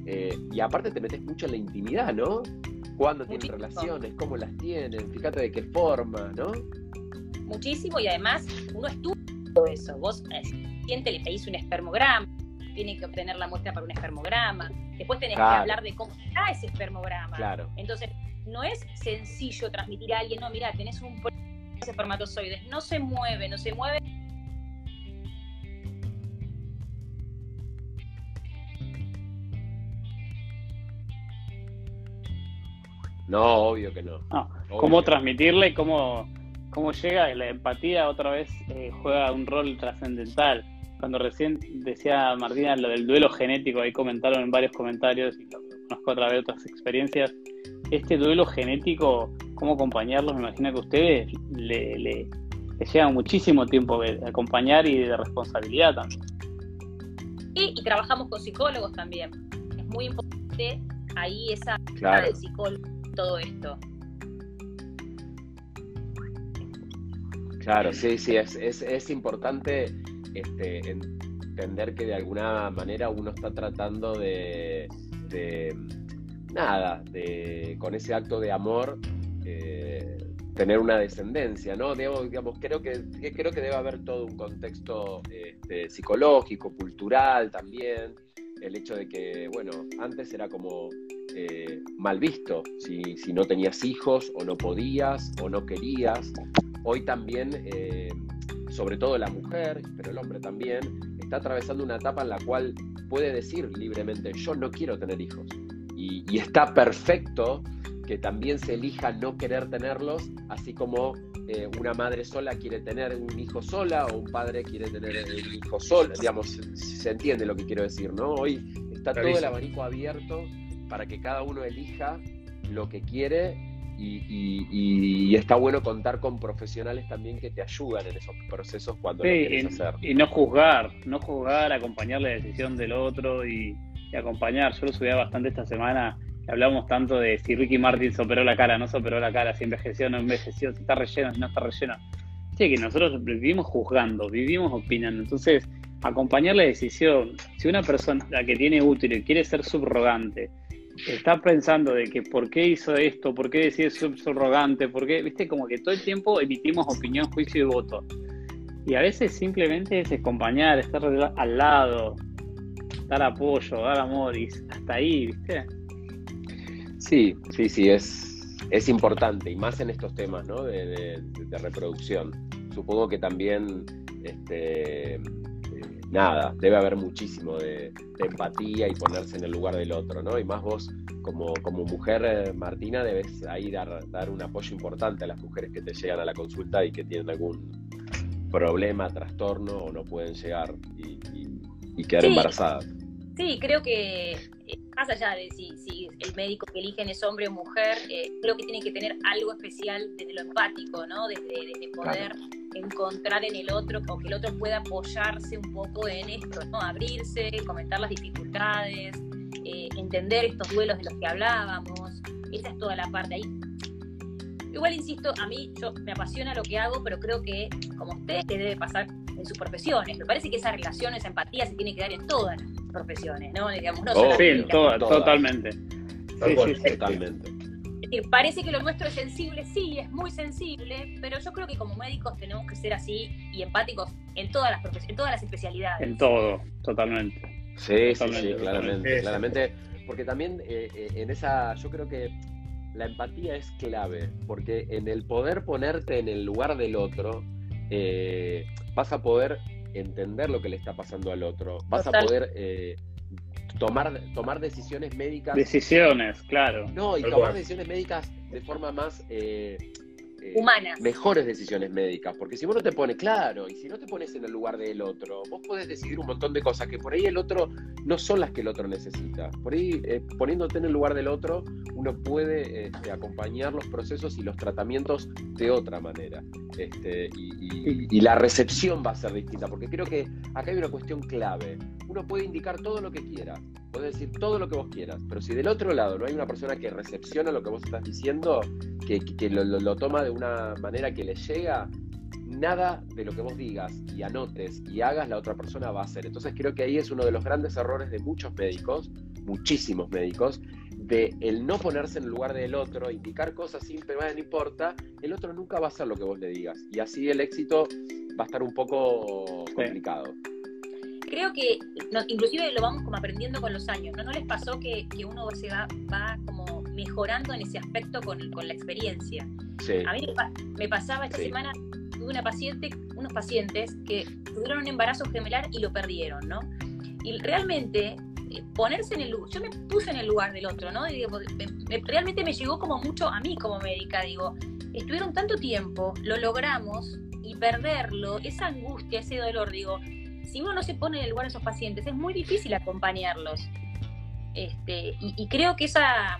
eh, y aparte te metes mucho en la intimidad, ¿no? Cuándo tienen relaciones, cómo las tienen, fíjate de qué forma, ¿no? Muchísimo, y además uno estudia todo eso. Vos, paciente eh, le pedís un espermograma, tiene que obtener la muestra para un espermograma, después tenés que hablar de cómo está ese espermograma. Claro. Entonces, no es sencillo transmitir a alguien, no, mira, tenés un espermatozoides, no se mueve, no se mueve. No, obvio que no. ¿Cómo transmitirle y cómo, cómo llega? La empatía otra vez eh, juega un rol trascendental cuando recién decía Martina lo del duelo genético, ahí comentaron en varios comentarios y lo conozco a través de otras experiencias, este duelo genético, cómo acompañarlos, me imagino que a ustedes le, le, lleva muchísimo tiempo de acompañar y de responsabilidad también. Y, y trabajamos con psicólogos también. Es muy importante ahí esa claro. del psicólogo, todo esto. Claro, sí, sí, es, es, es importante este, entender que de alguna manera uno está tratando de, nada, de, con ese acto de amor, eh, tener una descendencia, ¿no? Debo, digamos, creo que, creo que debe haber todo un contexto este, psicológico, cultural también, el hecho de que, bueno, antes era como eh, mal visto si, si, no tenías hijos o no podías o no querías. Hoy también eh, sobre todo la mujer, pero el hombre también, está atravesando una etapa en la cual puede decir libremente, yo no quiero tener hijos. Y, está perfecto que también se elija no querer tenerlos, así como eh, una madre sola quiere tener un hijo sola o un padre quiere tener un hijo solo, digamos, se, entiende lo que quiero decir, ¿no? Hoy está todo el abanico abierto para que cada uno elija lo que quiere y, está bueno contar con profesionales también que te ayudan en esos procesos cuando lo quieres hacer. Y no juzgar, no juzgar, acompañar la decisión del otro y, acompañar. Yo lo subía bastante esta semana, hablamos tanto de si Ricky Martin se operó la cara, no se operó la cara, si envejeció o no envejeció, si está relleno, si no está relleno. Sí, que nosotros vivimos juzgando, vivimos opinando. Entonces, acompañar la decisión, si una persona la que tiene útil y quiere ser subrogante, está pensando de que por qué hizo esto, por qué ser subrogante, por qué, viste, como que todo el tiempo emitimos opinión, juicio y voto. Y a veces simplemente es acompañar, estar al lado, dar apoyo, dar amor y hasta ahí, ¿viste? Sí, sí, sí, es, es importante y más en estos temas ¿no? de, de reproducción. Supongo que también este, nada, debe haber muchísimo de, empatía y ponerse en el lugar del otro, ¿no? Y más vos, como, como mujer, eh, Martina, debes ahí dar, dar un apoyo importante a las mujeres que te llegan a la consulta y que tienen algún problema, trastorno o no pueden llegar y, quedar embarazadas. Sí, creo que eh, más allá de si, si, el médico que eligen es hombre o mujer, eh, creo que tiene que tener algo especial desde lo empático, ¿no? Desde, poder encontrar en el otro o que el otro pueda apoyarse un poco en esto, ¿no? Abrirse, comentar las dificultades, eh, entender estos duelos de los que hablábamos. Esa es toda la parte ahí. Igual insisto, a mí yo me apasiona lo que hago, pero creo que como usted que debe pasar en sus profesiones. Me parece que esa relación, esa empatía se tiene que dar en todas las profesiones, ¿no? Digamos, no oh, sí, totalmente. Sí, sí, totalmente parece que lo nuestro es sensible, sí, es muy sensible, pero yo creo que como médicos tenemos que ser así y empáticos en todas las en todas las especialidades. En todo, totalmente. Sí, sí, sí, claramente, claramente. Porque también eh, eh, en esa, yo creo que la empatía es clave, porque en el poder ponerte en el lugar del otro, eh, vas a poder entender lo que le está pasando al otro, vas a poder tomar, tomar decisiones médicas. Decisiones, claro. No, y tomar decisiones médicas de forma más eh, humanas. Mejores decisiones médicas, porque si vos no te pones, claro, y si no te pones en el lugar del otro, vos podés decidir un montón de cosas que por ahí el otro no son las que el otro necesita. Por ahí, eh, poniéndote en el lugar del otro, uno puede este, acompañar los procesos y los tratamientos de otra manera. Este, y, y la recepción va a ser distinta, porque creo que acá hay una cuestión clave. Uno puede indicar todo lo que quiera, puede decir todo lo que vos quieras, pero si del otro lado no hay una persona que recepciona lo que vos estás diciendo, que, que lo, lo, toma de una manera que le llega, nada de lo que vos digas y anotes y hagas la otra persona va a hacer. Entonces creo que ahí es uno de los grandes errores de muchos médicos, muchísimos médicos, de el no ponerse en el lugar del otro, indicar cosas sin pero no importa, el otro nunca va a hacer lo que vos le digas. Y así el éxito va a estar un poco complicado. Creo que inclusive lo vamos como aprendiendo con los años, ¿no? ¿No les pasó que, que uno se va, va como mejorando en ese aspecto con, con la experiencia? A mí me pasaba esta semana, tuve una paciente, unos pacientes que tuvieron un embarazo gemelar y lo perdieron, ¿no? Y realmente eh, ponerse en el lugar, yo me puse en el lugar del otro, ¿no? Y digo, realmente me llegó como mucho a mí como médica, digo, estuvieron tanto tiempo, lo logramos y perderlo, esa angustia, ese dolor, digo, si uno no se pone en el lugar de esos pacientes, es muy difícil acompañarlos. Este, y creo que esa,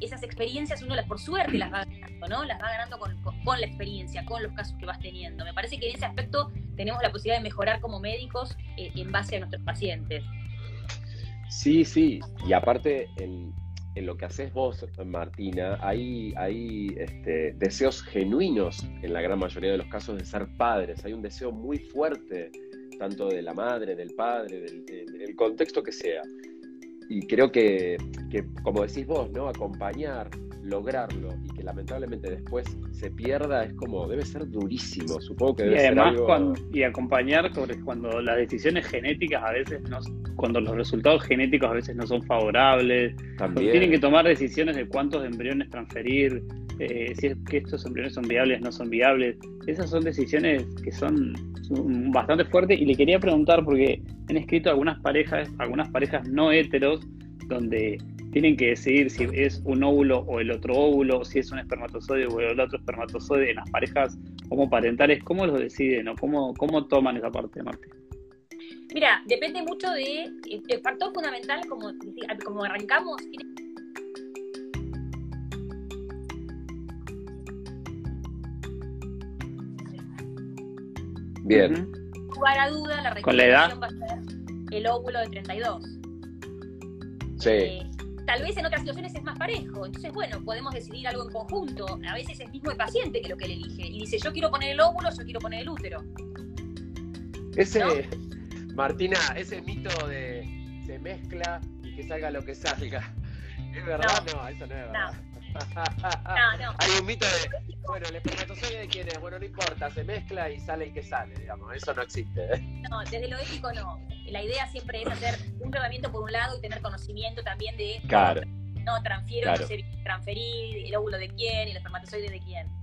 esas experiencias uno por suerte las va ganando, ¿no? Las va ganando con, la experiencia, con los casos que vas teniendo. Me parece que en ese aspecto tenemos la posibilidad de mejorar como médicos eh, en base a nuestros pacientes. Sí, sí, y aparte en, lo que haces vos, Martina, hay, hay este, deseos genuinos en la gran mayoría de los casos de ser padres. Hay un deseo muy fuerte, tanto de la madre, del padre, del contexto que sea y creo que, como decís vos, ¿no? Acompañar, lograrlo y que lamentablemente después se pierda es como, debe ser durísimo, supongo que debe y además ser cuando, y acompañar cuando las decisiones genéticas a veces no, cuando los resultados genéticos a veces no son favorables, También. tienen que tomar decisiones de cuántos embriones transferir, eh, si es que estos embriones son viables, no son viables, esas son decisiones que son bastante fuerte y le quería preguntar porque han escrito algunas parejas, algunas parejas no heteros, donde tienen que decidir si es un óvulo o el otro óvulo, si es un espermatozoide o el otro espermatozoide en las parejas homoparentales, ¿cómo lo deciden o cómo, cómo toman esa parte, Martín? Mira, depende mucho de, el factor fundamental, como, como arrancamos, Bien. Lugar a duda, la recomendación va a ser el óvulo de 32. Sí. Eh, tal vez en otras situaciones es más parejo. Entonces, bueno, podemos decidir algo en conjunto. A veces es mismo el paciente que lo que le elige. Y dice, yo quiero poner el óvulo, yo quiero poner el útero. Ese, Martina, ese mito de se mezcla y que salga lo que salga. ¿Es verdad? No, eso no es verdad. Hay un mito de, bueno, el espermatozoide de quién es, bueno, no importa, se mezcla y sale el que sale, digamos, eso no existe. ¿eh? No, desde lo ético no. La idea siempre es hacer un tratamiento por un lado y tener conocimiento también de, claro. no, transfiero, no sé, transferir, el óvulo de quién, el espermatozoide de quién.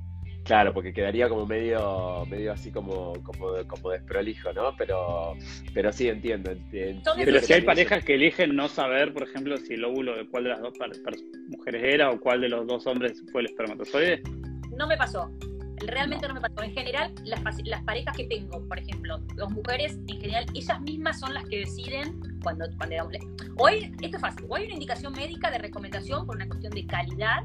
Claro, porque quedaría como medio, medio así como, como, como desprolijo, ¿no? Pero, pero sí entiendo. entiendo pero si hay parejas que eligen no saber, por ejemplo, si el óvulo de cuál de las dos mujeres era o cuál de los dos hombres fue el espermatozoide. No me pasó. Realmente no, me pasó. En general, las, las parejas que tengo, por ejemplo, dos mujeres, en general, ellas mismas son las que deciden cuando, cuando Hoy, esto es fácil. O hay una indicación médica de recomendación por una cuestión de calidad,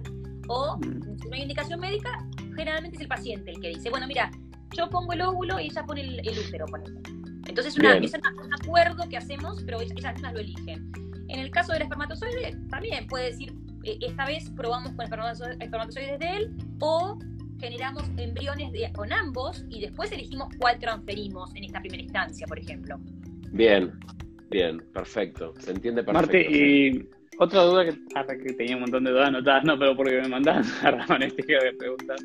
o mm. si no hay indicación médica, generalmente es el paciente el que dice, bueno, mira, yo pongo el óvulo y ella pone el, útero, Entonces una, es un acuerdo que hacemos, pero ellas, mismas lo eligen. En el caso del espermatozoide, también puede decir, eh, esta vez probamos con espermatozoides de él, o generamos embriones con ambos y después elegimos cuál transferimos en esta primera instancia, por ejemplo. Bien, bien, perfecto. Se entiende perfecto. Marte, y otra duda que, ah, que tenía un montón de dudas anotadas, no, pero porque me mandaban a Ramón este que preguntas.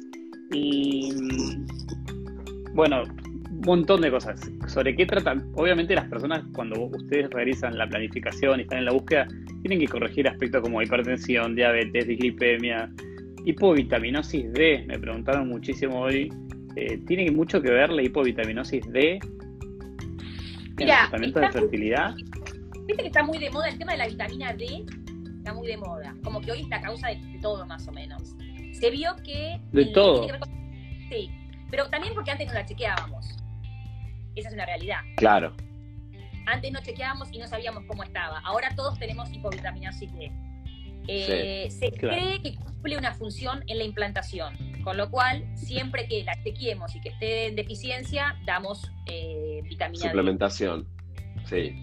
Y bueno, un montón de cosas. ¿Sobre qué tratan? Obviamente las personas cuando ustedes realizan la planificación y están en la búsqueda, tienen que corregir aspectos como hipertensión, diabetes, dislipemia, hipovitaminosis D. Me preguntaron muchísimo hoy. Eh, ¿Tiene mucho que ver la hipovitaminosis D en el tratamiento de fertilidad? Viste que está muy de moda el tema de la vitamina D, está muy de moda. Como que hoy es la causa de todo, más o menos. Se vio que. De todo. Sí, pero también porque antes no la chequeábamos. Esa es una realidad. Claro. Antes no chequeábamos y no sabíamos cómo estaba. Ahora todos tenemos hipovitaminosis D. Eh, se cree que cumple una función en la implantación, con lo cual siempre que la chequeemos y que esté en deficiencia, damos eh, vitamina Suplementación. Sí.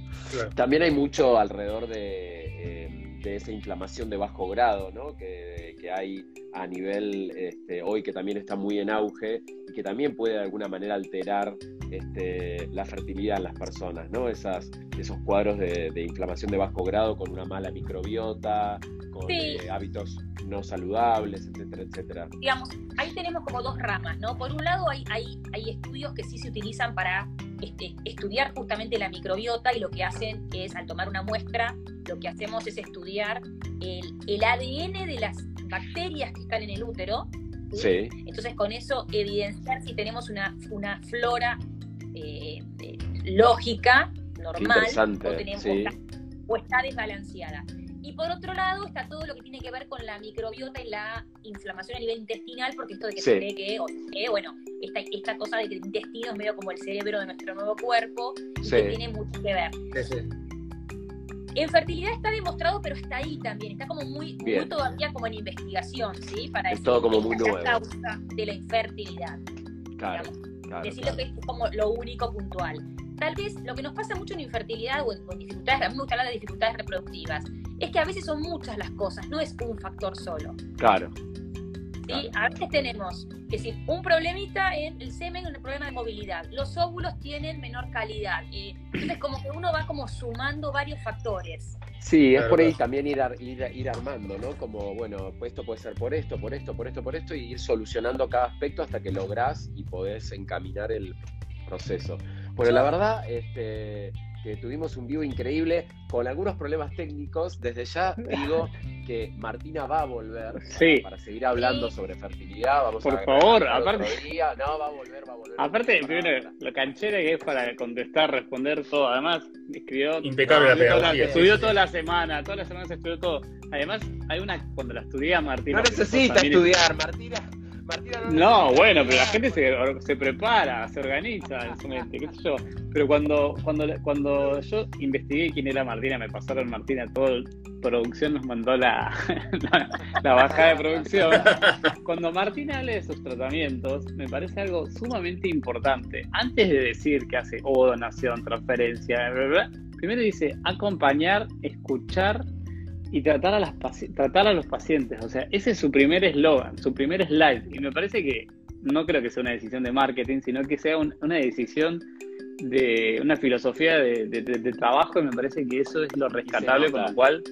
También hay mucho alrededor de, eh, de, esa inflamación de bajo grado, ¿no? Que, que hay a nivel este, hoy que también está muy en auge y que también puede de alguna manera alterar este, la fertilidad en las personas, ¿no? Esas, esos cuadros de, inflamación de bajo grado con una mala microbiota, con eh, hábitos no saludables, etcétera, etcétera. Digamos, ahí tenemos como dos ramas, ¿no? Por un lado hay, hay, hay estudios que sí se utilizan para este, estudiar justamente la microbiota y lo que hacen es, al tomar una muestra, lo que hacemos es estudiar el, el ADN de las bacterias que están en el útero. ¿sí? Entonces, con eso evidenciar si tenemos una, una flora eh, eh, lógica, normal, o, tenemos, o está desbalanceada. Y por otro lado está todo lo que tiene que ver con la microbiota y la inflamación a nivel intestinal, porque esto de que se cree que, bueno, esta, esta cosa de que el intestino es medio como el cerebro de nuestro nuevo cuerpo, y que tiene mucho que ver. En fertilidad está demostrado, pero está ahí también, está como muy, todavía como en investigación, ¿sí? Para es todo como muy nuevo. causa de la infertilidad. Claro, Decirlo que es como lo único puntual. Tal vez lo que nos pasa mucho en infertilidad o en, dificultades, a mí me gusta hablar de dificultades reproductivas, es que a veces son muchas las cosas, no es un factor solo. Claro. A veces tenemos que si un problemita en el semen, un problema de movilidad. Los óvulos tienen menor calidad. Eh, entonces, como que uno va como sumando varios factores. Sí, es por ahí también ir, ir, armando, ¿no? Como, bueno, pues esto puede ser por esto, por esto, por esto, por esto, y ir solucionando cada aspecto hasta que lográs y podés encaminar el proceso. Bueno, la verdad, este, que tuvimos un vivo increíble con algunos problemas técnicos. Desde ya digo que Martina va a volver para, seguir hablando sobre fertilidad. Vamos Por favor, aparte. No, va a volver, va a volver. Aparte, primero, lo canchera que es para contestar, responder todo. Además, escribió. Impecable la pedagogía. Estudió toda la semana, toda la semana se estudió todo. Además, hay una. Cuando la estudia Martina. No necesita estudiar, Martina no, bueno, pero la gente se, se prepara, se organiza en su mente, qué sé yo. Pero cuando, cuando, cuando yo investigué quién era Martina, me pasaron Martina, toda producción nos mandó la, la, bajada de producción. Cuando Martina habla de sus tratamientos, me parece algo sumamente importante. Antes de decir que hace o donación, transferencia, primero dice acompañar, escuchar y tratar a, las tratar a los pacientes. O sea, ese es su primer eslogan, su primer slide. Y me parece que no creo que sea una decisión de marketing, sino que sea una decisión de una filosofía de, trabajo y me parece que eso es lo rescatable, con lo cual...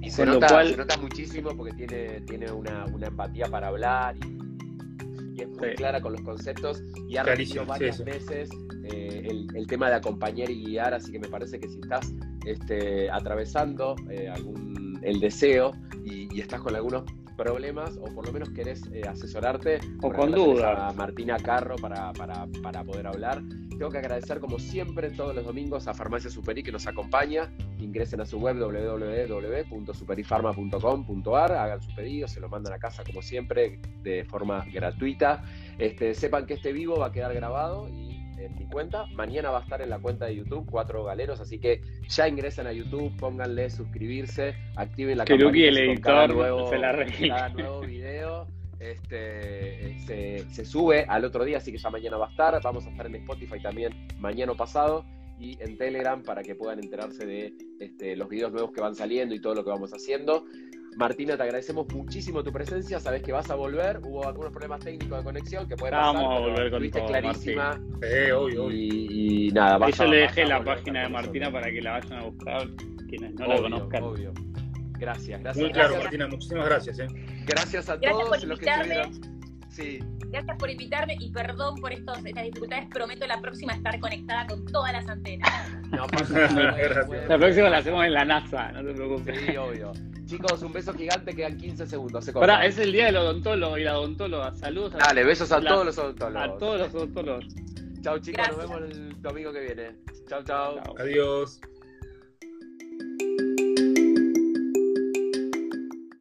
Y se, nota, se nota muchísimo porque tiene, tiene una, empatía para hablar y, es muy clara con los conceptos y ha repetido varias veces eh, el, tema de acompañar y guiar, así que me parece que si estás este, atravesando eh, algún el deseo y, estás con algunos problemas o por lo menos querés eh, asesorarte o con dudas a Martina Carro para, para, para, poder hablar. Tengo que agradecer como siempre todos los domingos a Farmacia Superi que nos acompaña. Ingresen a su web www.superifarma.com.ar, hagan su pedido, se lo mandan a casa como siempre de forma gratuita. Este, sepan que este vivo va a quedar grabado y en mi cuenta. Mañana va a estar en la cuenta de YouTube, Cuatro Galeros, así que ya ingresen a YouTube, pónganle suscribirse, activen la campanita el editor cada nuevo, se la cada nuevo video. Este, se, se, sube al otro día, así que ya mañana va a estar. Vamos a estar en Spotify también mañana pasado y en Telegram para que puedan enterarse de este, los videos nuevos que van saliendo y todo lo que vamos haciendo. Martina, te agradecemos muchísimo tu presencia. Sabes que vas a volver. Hubo algunos problemas técnicos de conexión que pueden pasar. Vamos a volver con todo, clarísima. obvio, Y, nada, Yo le dejé la página de Martina para que la vayan a buscar quienes no la conozcan. Obvio. Gracias, gracias. Muy claro, Martina. Muchísimas gracias. ¿eh? Gracias a todos los que estuvieron. Sí. Gracias por invitarme y perdón por estos, estas dificultades. Prometo la próxima estar conectada con todas las antenas. No pasa nada. La próxima la hacemos en la NASA, no te preocupes. Sí, obvio. Chicos, un beso gigante, quedan 15 segundos. Se Pará, corta. es el día del odontólogo y la odontóloga. Saludos a, Dale, besos a la- todos los a odontólogos. todos los odontólogos. Chau chicos, nos vemos el domingo que viene. Chau, chau. Chao. Adiós.